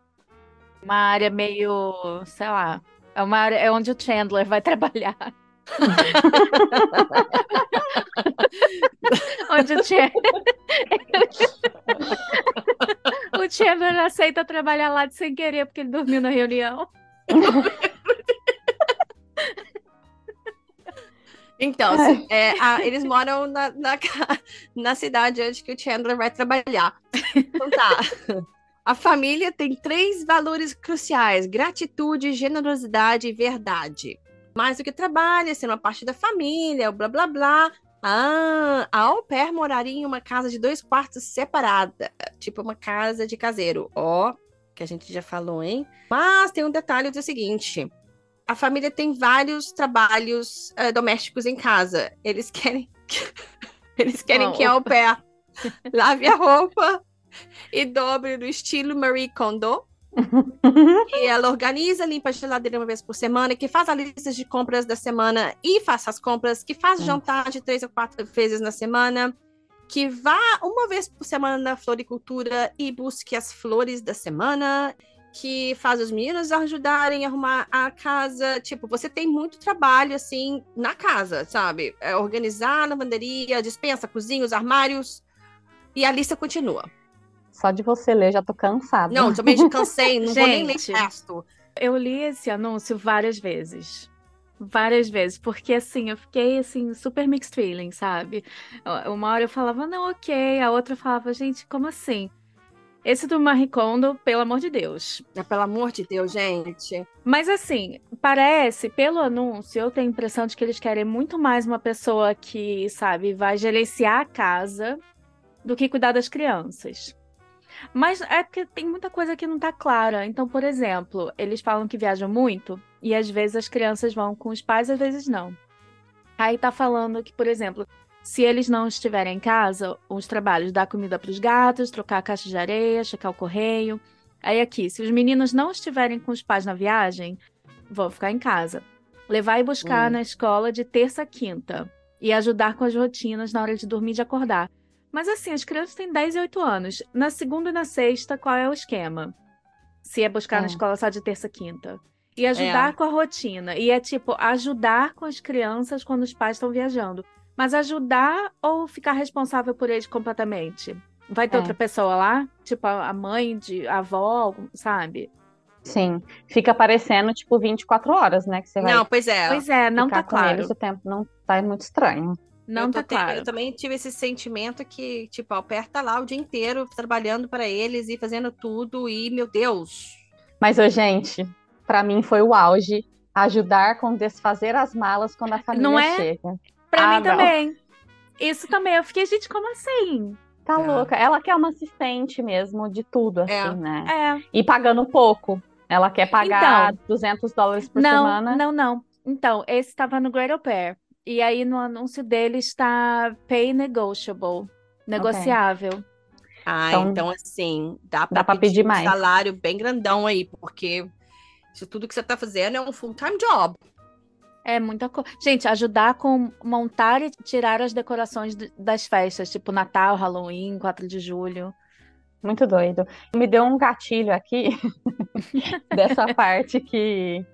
Uma área meio, sei lá, é uma área é onde o Chandler vai trabalhar. Onde o Chandler o Chandler aceita trabalhar lá de sem querer porque ele dormiu na reunião. Então, é, a, eles moram na, na, na, cidade onde que o Chandler vai trabalhar. Então tá. A família tem três valores cruciais: gratitude, generosidade e verdade. Mais do que trabalho, ser uma parte da família, blá blá blá. Ah, a au pair moraria em uma casa de dois quartos separada, tipo uma casa de caseiro. Ó, oh, que a gente já falou, hein? Mas tem um detalhe do seguinte: a família tem vários trabalhos uh, domésticos em casa. Eles querem, eles querem que a au pair lave a roupa e dobre no estilo Marie Kondo. E ela organiza, limpa a geladeira uma vez por semana, que faz a lista de compras da semana e faça as compras, que faz jantar de três ou quatro vezes na semana, que vá uma vez por semana na floricultura e busque as flores da semana, que faz os meninos ajudarem a arrumar a casa. Tipo, você tem muito trabalho, assim, na casa, sabe? É organizar a lavanderia, a dispensa, a cozinha, os armários. E a lista continua. Só de você ler, já tô cansada. Não, também já cansei, não Gente, vou nem ler o resto. Eu li esse anúncio várias vezes. Várias vezes, porque assim, eu fiquei assim, super mixed feeling, sabe? Uma hora eu falava, não, ok, a outra falava, gente, como assim? Esse do Marie Kondo, pelo amor de Deus. É, pelo amor de Deus, gente. Mas assim, parece, pelo anúncio, eu tenho a impressão de que eles querem muito mais uma pessoa que, sabe, vai gerenciar a casa do que cuidar das crianças. Mas é porque tem muita coisa que não tá clara. Então, por exemplo, eles falam que viajam muito e às vezes as crianças vão com os pais, às vezes não. Aí tá falando que, por exemplo, se eles não estiverem em casa, os trabalhos dar comida para os gatos, trocar a caixa de areia, checar o correio. Aí aqui, se os meninos não estiverem com os pais na viagem, vão ficar em casa. Levar e buscar hum. na escola de terça a quinta e ajudar com as rotinas na hora de dormir e de acordar. Mas assim, as crianças têm 10 e 8 anos. Na segunda e na sexta, qual é o esquema? Se é buscar é. na escola só de terça quinta. E ajudar é. com a rotina. E é tipo, ajudar com as crianças quando os pais estão viajando. Mas ajudar ou ficar responsável por eles completamente? Vai ter é. outra pessoa lá? Tipo, a mãe, de, a avó, sabe? Sim. Fica aparecendo, tipo, 24 horas, né? Que você vai não, pois é. Pois é, não tá claro. Eles, o tempo não tá muito estranho. Não tá claro. Eu também tive esse sentimento que, tipo, aperta lá o dia inteiro trabalhando para eles e fazendo tudo e, meu Deus. Mas, ô, gente, para mim foi o auge ajudar com desfazer as malas quando a família não é? chega. Pra ah, mim não. também. Isso também. Eu fiquei, gente, como assim? Tá é. louca. Ela quer uma assistente mesmo de tudo, assim, é. né? É. E pagando pouco. Ela quer pagar então, 200 dólares por não, semana. Não, não. Então, esse estava no Great Au Pair. E aí no anúncio dele está pay negotiable, negociável. Okay. Ah, então, então assim, dá para pedir, pedir, mais. um salário bem grandão aí, porque isso tudo que você está fazendo é um full-time job. É muita coisa. Gente, ajudar com montar e tirar as decorações das festas, tipo Natal, Halloween, 4 de julho. Muito doido. Me deu um gatilho aqui dessa parte que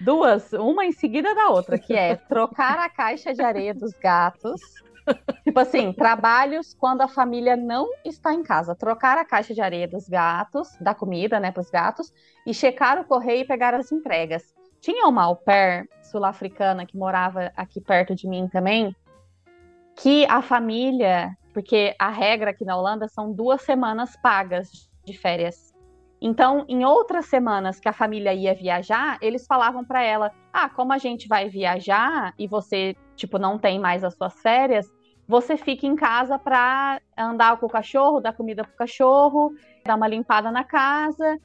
duas, uma em seguida da outra, que é trocar a caixa de areia dos gatos. Tipo assim, trabalhos quando a família não está em casa. Trocar a caixa de areia dos gatos, da comida, né, para os gatos, e checar o correio e pegar as entregas. Tinha uma au pair sul-africana que morava aqui perto de mim também, que a família, porque a regra aqui na Holanda são duas semanas pagas de férias. Então, em outras semanas que a família ia viajar, eles falavam para ela: "Ah, como a gente vai viajar e você, tipo, não tem mais as suas férias, você fica em casa para andar com o cachorro, dar comida pro cachorro, dar uma limpada na casa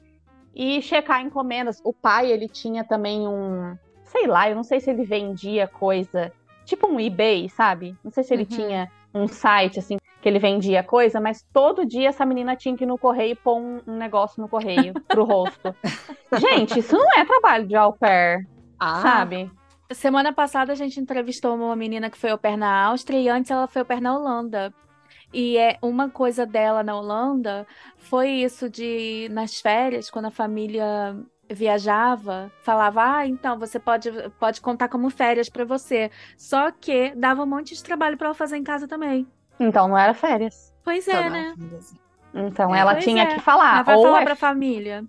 e checar encomendas". O pai, ele tinha também um, sei lá, eu não sei se ele vendia coisa tipo um eBay, sabe? Não sei se ele Uhum. tinha um site assim que ele vendia coisa, mas todo dia essa menina tinha que ir no correio e pôr um, um negócio no correio pro rosto. Gente, isso não é trabalho de au pair, Ah, sabe? Semana passada a gente entrevistou uma menina que foi au pair na Áustria e antes ela foi au pair na Holanda. E é uma coisa dela na Holanda foi isso de nas férias, quando a família viajava, falava: "Ah, então você pode pode contar como férias pra você". Só que dava um monte de trabalho pra ela fazer em casa também. Então não era férias. Pois é, né? Então É, ela tinha é. que falar, Ela vai ou falar é- pra família.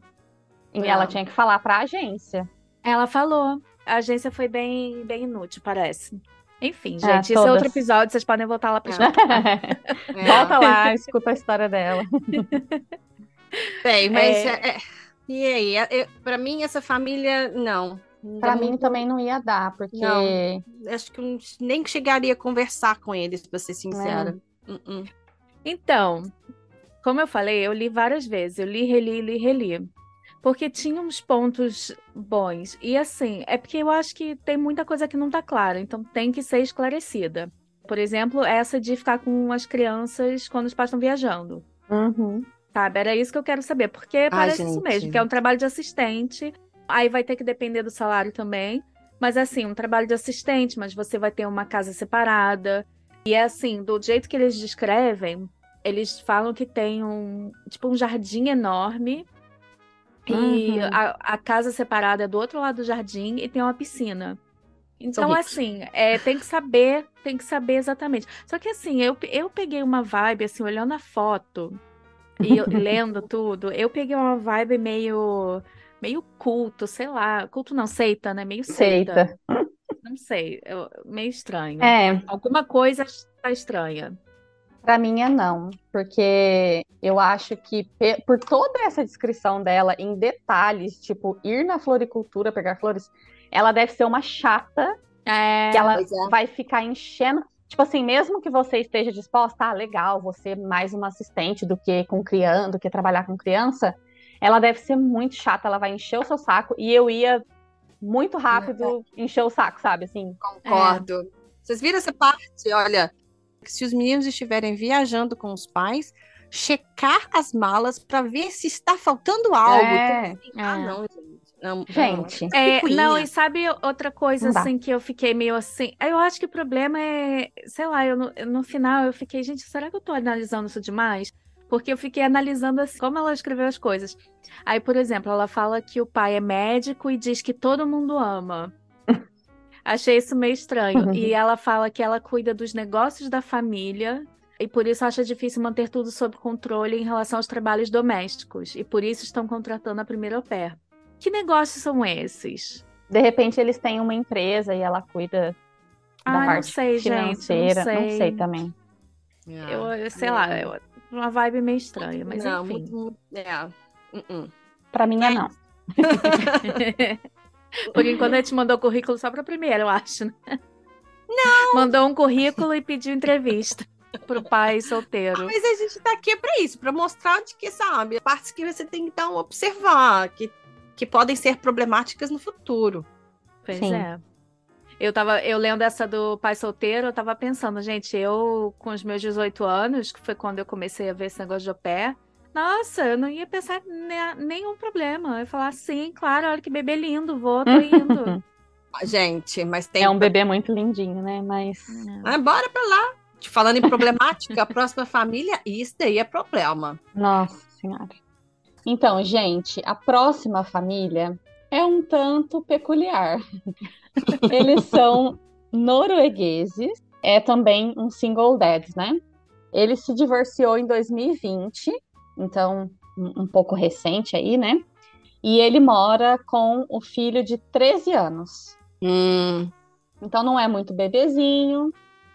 e ela tinha que falar pra agência. Ela falou. A agência foi bem bem inútil, parece. Enfim, Ah, gente, isso é outro episódio, vocês podem voltar lá pra É. escutar. É. Volta lá, escuta a história dela. Bem, mas É. é- é- e aí? É- é- Pra mim, essa família, não. Dá mim muito- também não ia dar, porque Não. Acho que nem chegaria a conversar com eles, pra ser sincera. Uh-uh. Então, como eu falei, eu li várias vezes. Eu li, reli, li, reli. Porque tinha uns pontos bons. E assim, é porque eu acho que tem muita coisa que não tá clara, então tem que ser esclarecida. Por exemplo, essa de ficar com as crianças quando os pais estão viajando. Uhum. Sabe? Era isso que eu quero saber. Porque parece isso mesmo, que é um trabalho de assistente. Aí vai ter que depender do salário também. Mas assim, um trabalho de assistente, mas você vai ter uma casa separada. E é assim, do jeito que eles descrevem, eles falam que tem um, tipo, um jardim enorme. E Uhum. a, a casa separada é do outro lado do jardim e tem uma piscina. Então, assim, é, tem que saber, tem que saber exatamente. Só que assim, eu, eu peguei uma vibe, assim, olhando a foto e eu- lendo tudo, eu peguei uma vibe meio, meio culto, sei lá. Culto não, seita, né? Meio seita. Seita. Não sei, eu- meio estranho. É, Alguma coisa está estranha. pra mim é não, porque eu acho que por toda essa descrição dela em detalhes, tipo ir na floricultura pegar flores, ela deve ser uma chata É, que ela é. vai ficar enchendo. Tipo assim, mesmo que você esteja disposta, ah, legal, você mais uma assistente do que com criança, do que trabalhar com criança, ela deve ser muito chata, ela vai encher o seu saco e eu ia muito rápido encher o saco, sabe? Assim, Concordo. Vocês viram essa parte? Olha, se os meninos estiverem viajando com os pais, checar as malas para ver se está faltando algo. É. Então, assim, Ah, É. não, gente. Não, Gente. não. É, não, e sabe outra coisa Não dá. assim que eu fiquei meio assim? Eu acho que o problema é, sei lá, eu no, no final eu fiquei, gente, será que eu tô analisando isso demais? Porque eu fiquei analisando assim, como ela escreveu as coisas. Aí, por exemplo, ela fala que o pai é médico e diz que todo mundo ama. Achei isso meio estranho. E ela fala que ela cuida dos negócios da família e por isso acha difícil manter tudo sob controle em relação aos trabalhos domésticos. E por isso estão contratando a primeira au pair. Que negócios são esses? de repente eles têm uma empresa e ela cuida da Ah, não parte sei, gente, não financeira. sei. também. É. Eu, eu sei lá, eu- uma vibe meio estranha, mas não, enfim. muito- muito- é. Uh-uh. Pra mim é não. Por enquanto a gente mandou currículo só pra primeira, eu acho. Né? Não! Mandou um currículo e pediu entrevista pro pai solteiro. Mas a gente tá aqui para isso, para mostrar de que, sabe, partes que você tem que então observar, que, que podem ser problemáticas no futuro. Pois Sim. é. Eu tava, eu lendo essa do pai solteiro, eu tava pensando, gente, eu com os meus 18 anos, que foi quando eu comecei a ver esse negócio de au pair, nossa, eu não ia pensar ne- nenhum problema. Eu ia falar, sim, claro, olha que bebê lindo, vou, tô indo. Ah, Gente, mas tem. É um bebê muito lindinho, né? Mas Ah, bora pra lá. Te Falando em problemática, a próxima família, isso daí é problema. Nossa Senhora. Então, gente, a próxima família é um tanto peculiar. Eles são noruegueses, é também um single dad, né? Ele se divorciou em 2020, então um, pouco recente aí, né? E ele mora com o filho de 13 anos. Hum, Então não é muito bebezinho,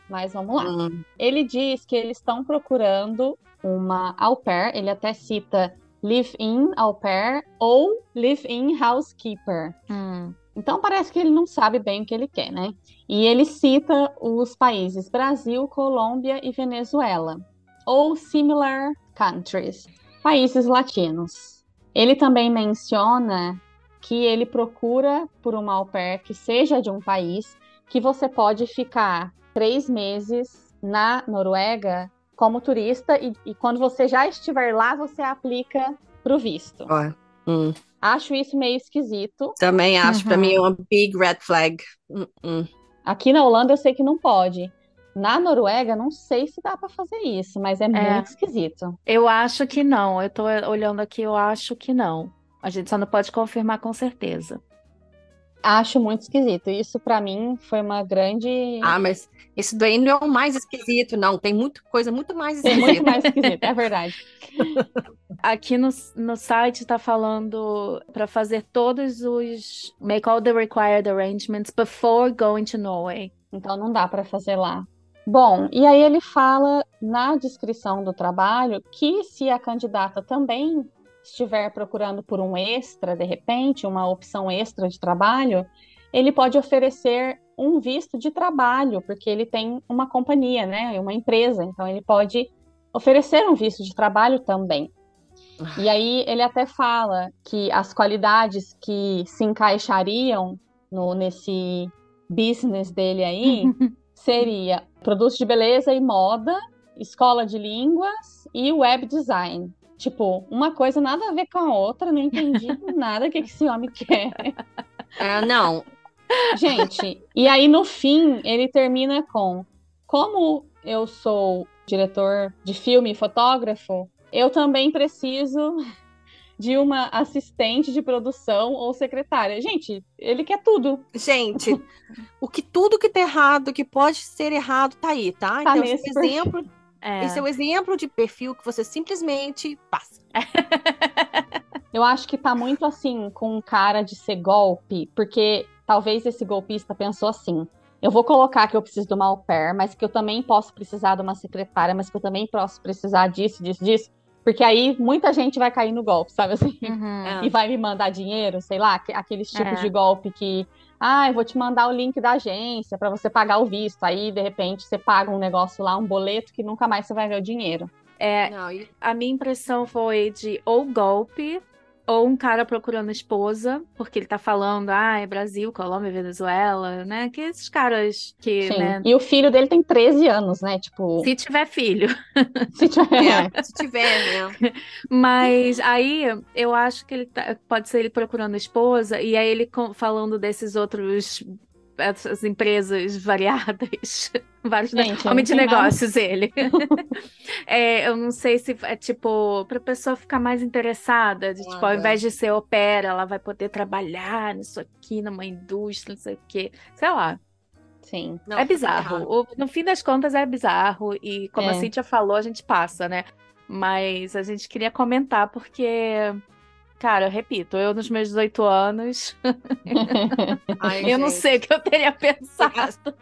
mas vamos lá. hum. Ele diz que eles estão procurando uma au pair, ele até cita live-in au pair ou live-in housekeeper. Hum. Então parece que ele não sabe bem o que ele quer, né? E ele cita os países Brasil, Colômbia e Venezuela, ou similar countries, países latinos. Ele também menciona que ele procura por uma au pair que seja de um país que você pode ficar três meses na Noruega como turista e, e quando você já estiver lá, você aplica para o visto. Hum. Acho isso meio esquisito. Também acho, Uhum. pra mim é uma big red flag. Hum. Aqui na Holanda eu sei que não pode. Na Noruega, não sei se dá para fazer isso, mas é, muito esquisito. Eu acho que não. Eu tô olhando aqui, eu acho que não. A gente só não pode confirmar com certeza. Acho muito esquisito. Isso para mim foi uma grande. Ah, mas isso daí não é o mais esquisito, não. Tem muita coisa muito mais É muito esquisita. mais esquisito, é verdade. Aqui no, no site tá falando para fazer todos os make all the required arrangements before going to Norway. Então não dá para fazer lá. Bom, e aí ele fala na descrição do trabalho que se a candidata também estiver procurando por um extra, de repente, uma opção extra de trabalho, ele pode oferecer um visto de trabalho, porque ele tem uma companhia, né, uma empresa, então ele pode oferecer um visto de trabalho também. E aí ele até fala que as qualidades que se encaixariam no, nesse business dele aí seria produtos de beleza e moda, escola de línguas e web design. Tipo, uma coisa nada a ver com a outra, não entendi nada o que que esse homem quer. Ah, não, Gente, e aí no fim ele termina com: como eu sou diretor de filme e fotógrafo, eu também preciso de uma assistente de produção ou secretária. Gente, ele quer tudo. gente, o que tudo que tá errado, que pode ser errado, tá aí, tá? Tá então, esse exemplo, É. esse é o exemplo de perfil que você simplesmente passa. Eu acho que tá muito assim com cara de ser golpe, porque talvez esse golpista pensou assim: eu vou colocar que eu preciso de uma au pair, mas que eu também posso precisar de uma secretária, mas que eu também posso precisar disso, disso, disso. Porque aí muita gente vai cair no golpe, sabe assim? Uhum. E vai me mandar dinheiro, sei lá, aque- aqueles tipos É. de golpe que, ah, eu vou te mandar o link da agência para você pagar o visto. Aí, de repente, você paga um negócio lá, um boleto, que nunca mais você vai ver o dinheiro. É, Não, e- a minha impressão foi de ou golpe ou um cara procurando esposa, porque ele tá falando, ah, é Brasil, Colômbia, Venezuela, né? Que esses caras que, Sim. né? E o filho dele tem 13 anos, né? Tipo, Se tiver filho. se tiver. é, se tiver, né? Mas aí eu acho que ele tá- pode ser ele procurando esposa, e aí ele falando desses outros. Essas empresas variadas, vários ne- Gente, homem de nada- negócios ele. É, eu não sei se é tipo para pessoa ficar mais interessada, de, tipo, ao invés de ser opera, ela vai poder trabalhar nisso aqui, numa indústria, não sei o quê. Sei lá. Sim. Não, é bizarro. O- no fim das contas é bizarro e como a É. Cintia falou, a gente passa, né? Mas a gente queria comentar porque, cara, eu repito, eu nos meus 18 anos, Ai, eu não sei o que eu teria pensado.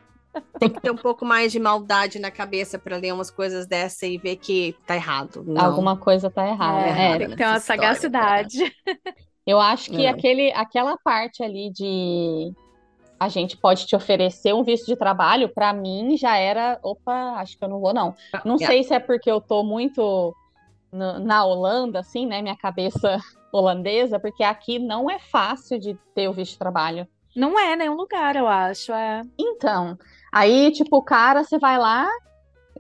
Tem que ter um pouco mais de maldade na cabeça pra ler umas coisas dessa e ver que tá errado. Não. Alguma coisa tá errada. É, É, tem que ter uma história, sagacidade. Eu acho que É. aquele, aquela parte ali de a gente pode te oferecer um visto de trabalho, pra mim já era, opa, acho que eu não vou não. Não É. sei se é porque eu tô muito na, na Holanda, assim, né, minha cabeça holandesa, porque aqui não é fácil de ter o visto de trabalho. Não é nenhum lugar, eu acho. É. Então, aí, tipo, o cara, você vai lá,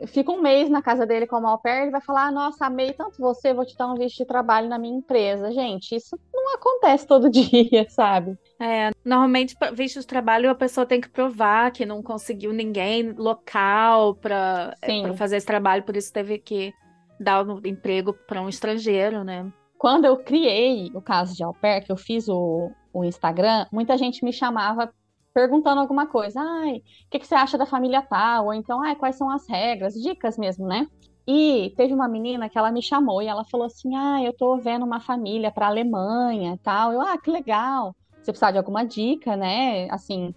fica um mês na casa dele como au pair, ele vai falar, nossa, amei tanto você, vou te dar um visto de trabalho na minha empresa. Gente, isso não acontece todo dia, sabe? É, normalmente, visto de trabalho, a pessoa tem que provar que não conseguiu ninguém local para Sim. fazer esse trabalho, por isso teve que dar o emprego para um estrangeiro, né? Quando eu criei o caso de au pair, que eu fiz o, o Instagram, muita gente me chamava perguntando alguma coisa. Ai, o que, que você acha da família tal? Ou então, ai, quais são as regras? Dicas mesmo, né? E teve uma menina que ela me chamou e ela falou assim: Ah, eu tô vendo uma família para Alemanha tal. Eu, ah, que legal. Você precisa de alguma dica, né? Assim,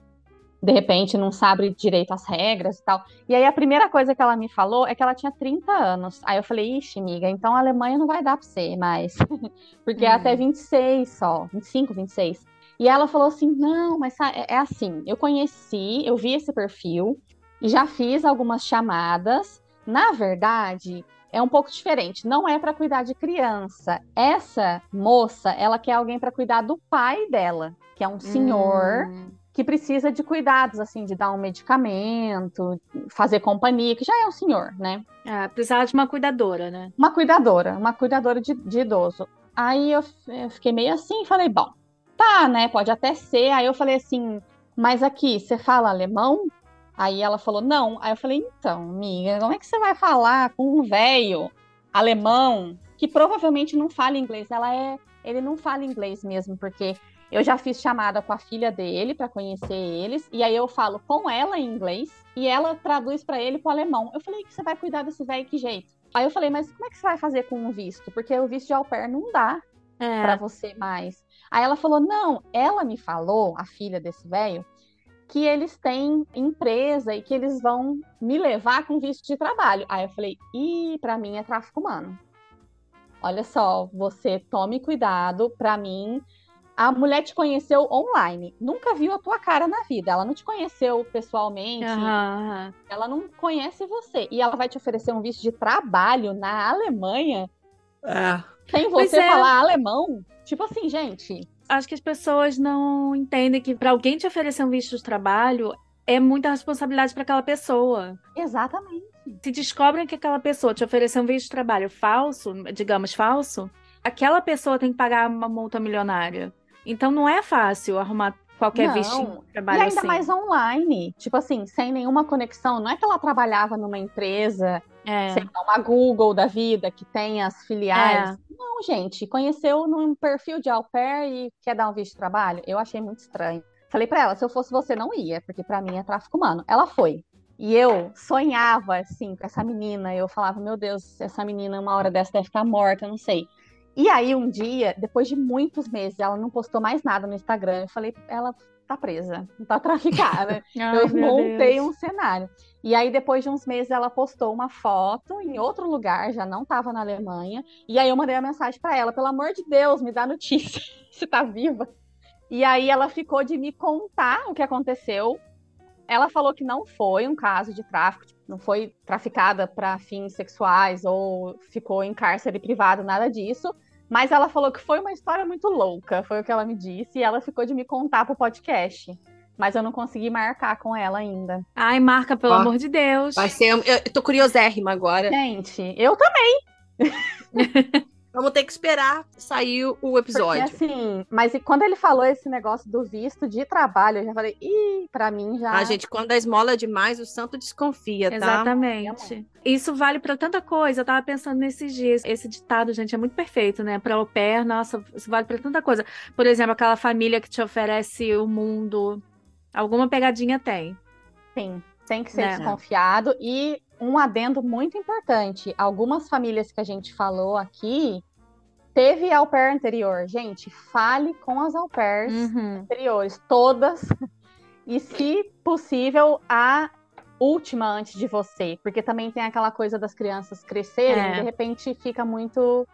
de repente não sabe direito as regras e tal. E aí a primeira coisa que ela me falou é que ela tinha 30 anos. Aí eu falei, ixi, amiga, então a Alemanha não vai dar pra você mais. Porque é Hum. até 26 só, 25, 26. E ela falou assim: não, mas é é assim, eu conheci, eu vi esse perfil, e já fiz algumas chamadas. Na verdade, é um pouco diferente. Não é para cuidar de criança. Essa moça, ela quer alguém para cuidar do pai dela, que é um senhor Hum, que precisa de cuidados, assim, de dar um medicamento, fazer companhia, que já é um senhor, né? É, precisava de uma cuidadora, né? Uma cuidadora, uma cuidadora de, de idoso. Aí eu, eu fiquei meio assim, falei, bom, tá, né? Pode até ser. Aí eu falei assim, mas aqui, você fala alemão? Aí ela falou, não. Aí eu falei, então, amiga, como é que você vai falar com um velho alemão que provavelmente não fala inglês? Ela é, ele não fala inglês mesmo, porque eu já fiz chamada com a filha dele para conhecer eles, e aí eu falo com ela em inglês e ela traduz para ele para alemão. Eu falei que você vai cuidar desse velho que jeito? Aí eu falei, mas como é que você vai fazer com o visto? Porque o visto de au pair não dá é. para você mais. Aí ela falou: "Não, ela me falou, a filha desse velho, que eles têm empresa e que eles vão me levar com visto de trabalho". Aí eu falei: "E para mim é tráfico humano". Olha só, você tome cuidado, para mim a mulher te conheceu online, nunca viu a tua cara na vida, ela não te conheceu pessoalmente, uhum. ela não conhece você. E ela vai te oferecer um visto de trabalho na Alemanha é. sem você é. falar alemão. Tipo assim, gente. Acho que as pessoas não entendem que para alguém te oferecer um visto de trabalho é muita responsabilidade para aquela pessoa. Exatamente. Se descobrem que aquela pessoa te ofereceu um visto de trabalho falso, digamos falso, aquela pessoa tem que pagar uma multa milionária. Então não é fácil arrumar qualquer não. visto de trabalho E ainda assim. mais online, tipo assim, sem nenhuma conexão. Não é que ela trabalhava numa empresa, é. sei lá, uma Google da vida, que tem as filiais. É. Não, gente, conheceu num perfil de au pair e quer dar um visto de trabalho? Eu achei muito estranho. Falei para ela, se eu fosse você, não ia, porque para mim é tráfico humano. Ela foi. E eu sonhava, assim, com essa menina. Eu falava, meu Deus, essa menina, uma hora dessa deve ficar morta, eu não sei. E aí, um dia, depois de muitos meses, ela não postou mais nada no Instagram. Eu falei, ela tá presa, tá traficada. eu montei Deus. um cenário. E aí, depois de uns meses, ela postou uma foto em outro lugar, já não tava na Alemanha. E aí, eu mandei a mensagem para ela: pelo amor de Deus, me dá notícia se tá viva. E aí, ela ficou de me contar o que aconteceu. Ela falou que não foi um caso de tráfico, não foi traficada para fins sexuais ou ficou em cárcere privado, nada disso. Mas ela falou que foi uma história muito louca, foi o que ela me disse, e ela ficou de me contar pro podcast. Mas eu não consegui marcar com ela ainda. Ai, marca, pelo Ó, amor de Deus. Vai ser. Eu tô curiosérrima agora. Gente, eu também. Vamos ter que esperar sair o episódio. Porque, assim, mas quando ele falou esse negócio do visto de trabalho, eu já falei, ih, pra mim já. Ah, gente, quando a esmola é demais, o santo desconfia, tá? Exatamente. Isso vale para tanta coisa. Eu tava pensando nesses dias. Esse ditado, gente, é muito perfeito, né? Pra au pair, nossa, isso vale para tanta coisa. Por exemplo, aquela família que te oferece o mundo. Alguma pegadinha tem. Sim, tem que ser né? desconfiado. E um adendo muito importante. Algumas famílias que a gente falou aqui teve au pair anterior. Gente, fale com as au pairs uhum. anteriores, todas. E, se possível, a última antes de você. Porque também tem aquela coisa das crianças crescerem é. e de repente fica muito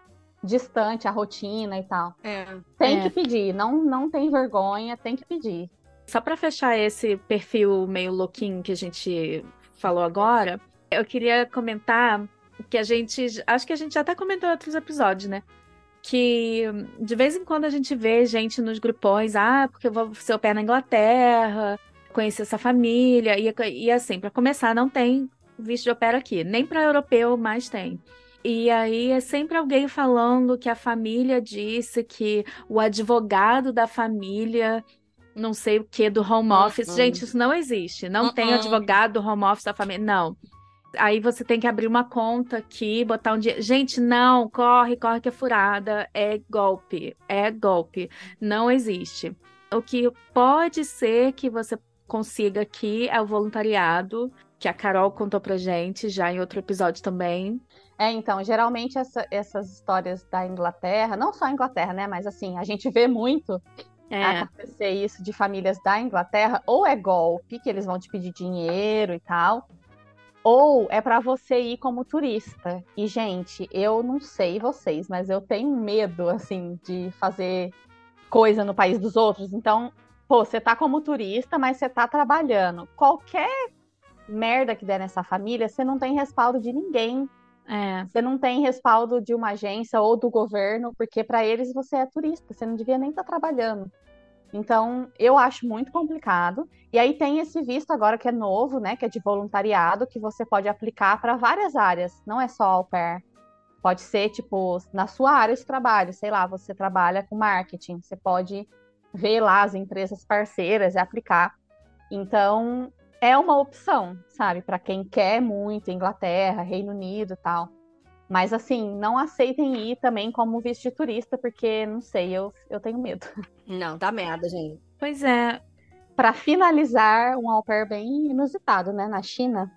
distante a rotina e tal. É. Tem é. que pedir, não, não tem vergonha, tem que pedir. Só para fechar esse perfil meio louquinho que a gente falou agora, eu queria comentar que a gente. Acho que a gente já até comentou em outros episódios, né? Que de vez em quando a gente vê gente nos grupões, ah, porque eu vou ser o pé na Inglaterra, conhecer essa família. E, e assim, para começar, não tem visto de opera aqui. Nem para europeu mais tem. E aí é sempre alguém falando que a família disse que o advogado da família não sei o que do home office. Gente, isso não existe. Não tem advogado do home office da família. Não aí você tem que abrir uma conta aqui, botar um dia. Gente, não, corre, corre que é furada. É golpe, é golpe. Não existe. O que pode ser que você consiga aqui é o voluntariado, que a Carol contou pra gente já em outro episódio também. É, então, geralmente essa, essas histórias da Inglaterra, não só a Inglaterra, né, mas assim, a gente vê muito é. acontecer isso de famílias da Inglaterra, ou é golpe, que eles vão te pedir dinheiro e tal, ou é para você ir como turista. E, gente, eu não sei vocês, mas eu tenho medo, assim, de fazer coisa no país dos outros. Então, pô, você tá como turista, mas você tá trabalhando. Qualquer merda que der nessa família, você não tem respaldo de ninguém. É. Você não tem respaldo de uma agência ou do governo, porque para eles você é turista, você não devia nem estar tá trabalhando. Então, eu acho muito complicado. E aí tem esse visto agora que é novo, né, que é de voluntariado, que você pode aplicar para várias áreas, não é só au pair. Pode ser, tipo, na sua área de trabalho, sei lá, você trabalha com marketing, você pode ver lá as empresas parceiras e aplicar. Então, é uma opção, sabe, para quem quer muito Inglaterra, Reino Unido tal. Mas assim, não aceitem ir também como visto de turista, porque não sei, eu, eu tenho medo. Não, dá merda, gente. Pois é. Para finalizar, um au pair bem inusitado, né, na China.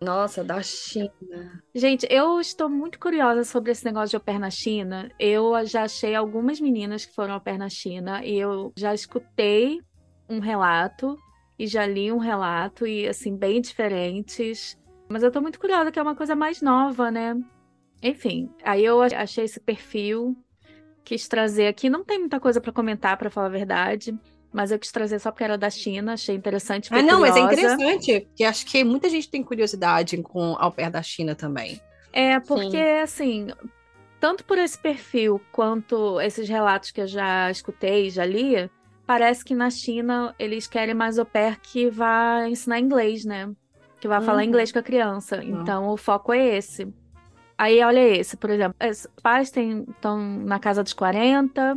Nossa, da China. Gente, eu estou muito curiosa sobre esse negócio de au pair na China. Eu já achei algumas meninas que foram au pair na China e eu já escutei um relato e já li um relato e assim bem diferentes. Mas eu tô muito curiosa que é uma coisa mais nova, né? Enfim, aí eu achei esse perfil, quis trazer aqui. Não tem muita coisa para comentar, para falar a verdade. Mas eu quis trazer só porque era da China, achei interessante. Ah, não, curiosa. mas é interessante, porque acho que muita gente tem curiosidade com ao pé da China também. É, porque, Sim. assim, tanto por esse perfil quanto esses relatos que eu já escutei, já li, parece que na China eles querem mais au pair que vá ensinar inglês, né? Que vá uhum. falar inglês com a criança. Uhum. Então o foco é esse. Aí, olha esse, por exemplo, os pais estão na casa dos 40,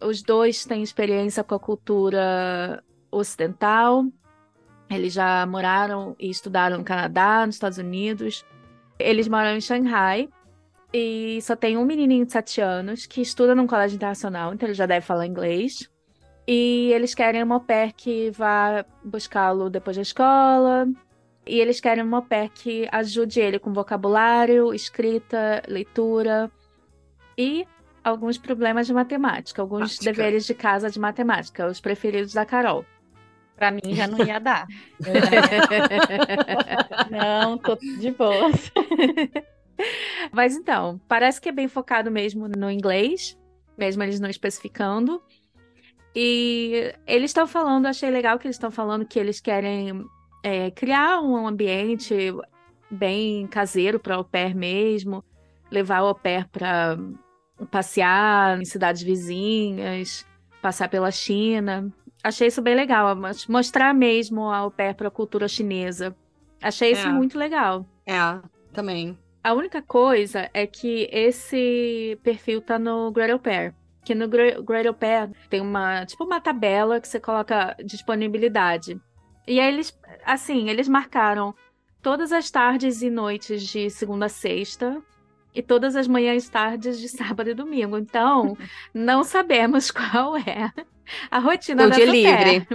os dois têm experiência com a cultura ocidental, eles já moraram e estudaram no Canadá, nos Estados Unidos. Eles moram em Xangai e só tem um menininho de 7 anos que estuda num colégio internacional, então ele já deve falar inglês. E eles querem uma au pair que vá buscá-lo depois da escola, e eles querem uma pé que ajude ele com vocabulário, escrita, leitura e alguns problemas de matemática, alguns Prática. deveres de casa de matemática, os preferidos da Carol. Para mim já não ia dar. não, tô de boa. Mas então, parece que é bem focado mesmo no inglês, mesmo eles não especificando. E eles estão falando, achei legal que eles estão falando que eles querem é, criar um ambiente bem caseiro para o pair mesmo, levar o au pair para passear em cidades vizinhas, passar pela China. Achei isso bem legal, mostrar mesmo ao pair para a cultura chinesa. Achei isso é. muito legal. É, também. A única coisa é que esse perfil tá no Great Au Pair. Que no Great Au Pair tem uma, tipo uma tabela que você coloca disponibilidade. E aí eles, assim, eles marcaram todas as tardes e noites de segunda a sexta e todas as manhãs e tardes de sábado e domingo. Então, não sabemos qual é a rotina o dia livre.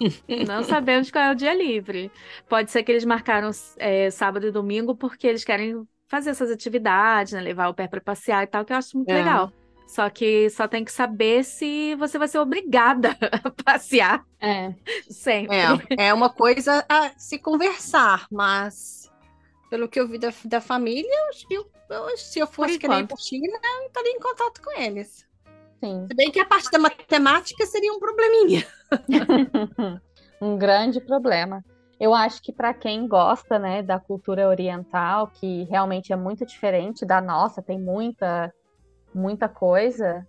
Não sabemos qual é o dia livre. Pode ser que eles marcaram é, sábado e domingo porque eles querem fazer essas atividades, né? levar o pé para passear e tal, que eu acho muito é. legal. Só que só tem que saber se você vai ser obrigada a passear. É. Sempre. É, é uma coisa a se conversar, mas pelo que eu vi da, da família, eu, eu, se eu fosse que nem por China, eu estaria em contato com eles. Sim. Se bem que a parte da matemática seria um probleminha. um grande problema. Eu acho que para quem gosta, né, da cultura oriental, que realmente é muito diferente da nossa, tem muita muita coisa,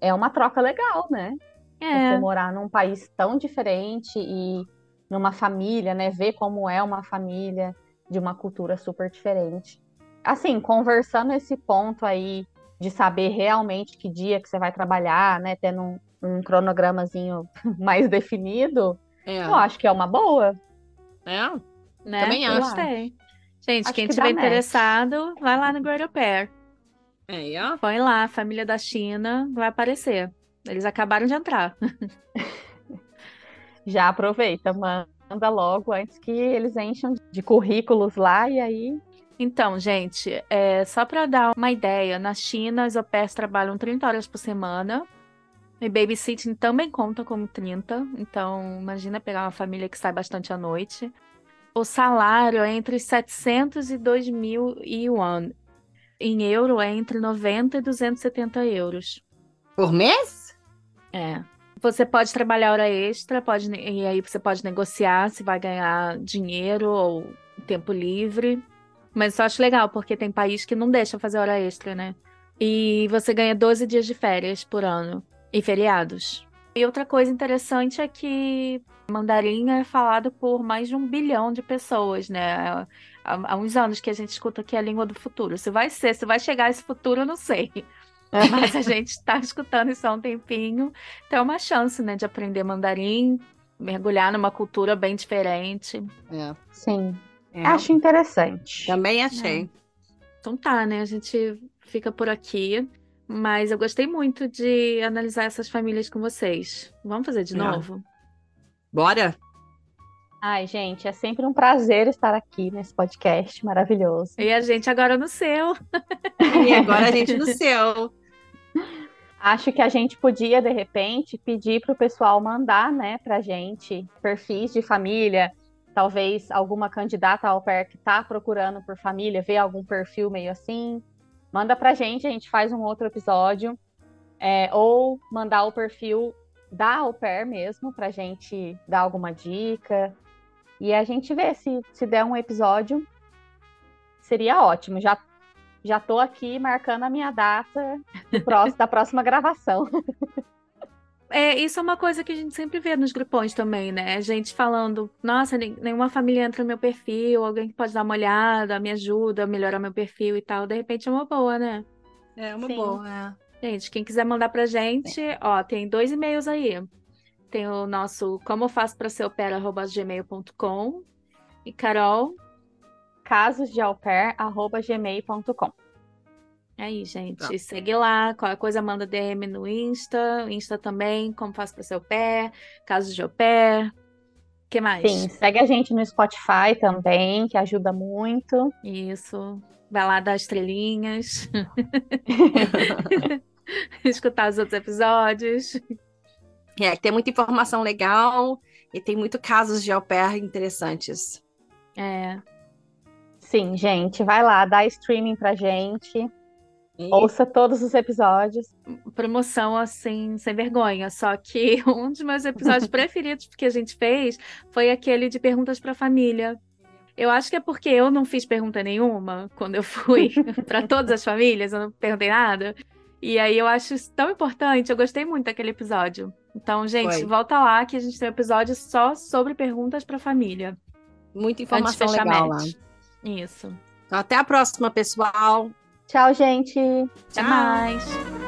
é uma troca legal, né? É. Você morar num país tão diferente e numa família, né? Ver como é uma família de uma cultura super diferente. Assim, conversando esse ponto aí de saber realmente que dia que você vai trabalhar, né? Tendo um, um cronogramazinho mais definido, é. eu acho que é uma boa. É, né? Também acho. Gostei. Gente, acho quem que tiver interessado, vai lá no Au Pair. É, ó. Põe lá, família da China, vai aparecer. Eles acabaram de entrar. Já aproveita, manda logo antes que eles encham de currículos lá e aí. Então, gente, é, só para dar uma ideia, na China as au pairs trabalham 30 horas por semana. E babysitting também conta como 30. Então, imagina pegar uma família que sai bastante à noite. O salário é entre 700 e 2 mil yuan em euro é entre 90 e 270 euros. Por mês? É. Você pode trabalhar hora extra, pode, e aí você pode negociar se vai ganhar dinheiro ou tempo livre. Mas eu acho legal, porque tem país que não deixa fazer hora extra, né? E você ganha 12 dias de férias por ano. E feriados. E outra coisa interessante é que mandarim é falado por mais de um bilhão de pessoas, né? Há, há uns anos que a gente escuta que é a língua do futuro. Se vai ser, se vai chegar esse futuro, eu não sei. Mas a gente está escutando isso há um tempinho. Então é uma chance, né, de aprender mandarim, mergulhar numa cultura bem diferente. É. Sim. É. Acho interessante. Também achei. É. Então tá, né? A gente fica por aqui. Mas eu gostei muito de analisar essas famílias com vocês. Vamos fazer de é. novo? Bora! Ai, gente, é sempre um prazer estar aqui nesse podcast maravilhoso. E a gente agora no seu. e agora a gente no seu. Acho que a gente podia, de repente, pedir para o pessoal mandar, né, para gente perfis de família, talvez alguma candidata ao pair que está procurando por família, ver algum perfil meio assim, manda pra gente, a gente faz um outro episódio. É, ou mandar o perfil da au pair mesmo, pra gente dar alguma dica. E a gente vê se, se der um episódio, seria ótimo. Já, já tô aqui marcando a minha data próximo, da próxima gravação. É, isso é uma coisa que a gente sempre vê nos grupões também, né? Gente falando, nossa, nenhuma família entra no meu perfil, alguém que pode dar uma olhada, me ajuda a melhorar meu perfil e tal. De repente é uma boa, né? É uma Sim. boa, é. Gente, quem quiser mandar pra gente, Sim. ó, tem dois e-mails aí. Tem o nosso como faço para ser gmail.com e Carol casos de gmail.com. É aí, gente. Tá. Segue lá. Qualquer coisa, manda DM no Insta. Insta também, como faço para seu pé, casos de au pair. que mais? Sim, segue a gente no Spotify também, que ajuda muito. Isso. Vai lá dar estrelinhas. Escutar os outros episódios. É, tem muita informação legal e tem muito casos de au pair interessantes. É. Sim, gente, vai lá, dá streaming pra gente. E... Ouça todos os episódios. Promoção assim, sem vergonha. Só que um dos meus episódios preferidos que a gente fez foi aquele de perguntas para família. Eu acho que é porque eu não fiz pergunta nenhuma quando eu fui para todas as famílias, eu não perguntei nada. E aí eu acho isso tão importante, eu gostei muito daquele episódio. Então, gente, Foi. volta lá que a gente tem um episódio só sobre perguntas para família. Muita informação legal lá. Isso. Então, até a próxima, pessoal. Tchau, gente. Até mais.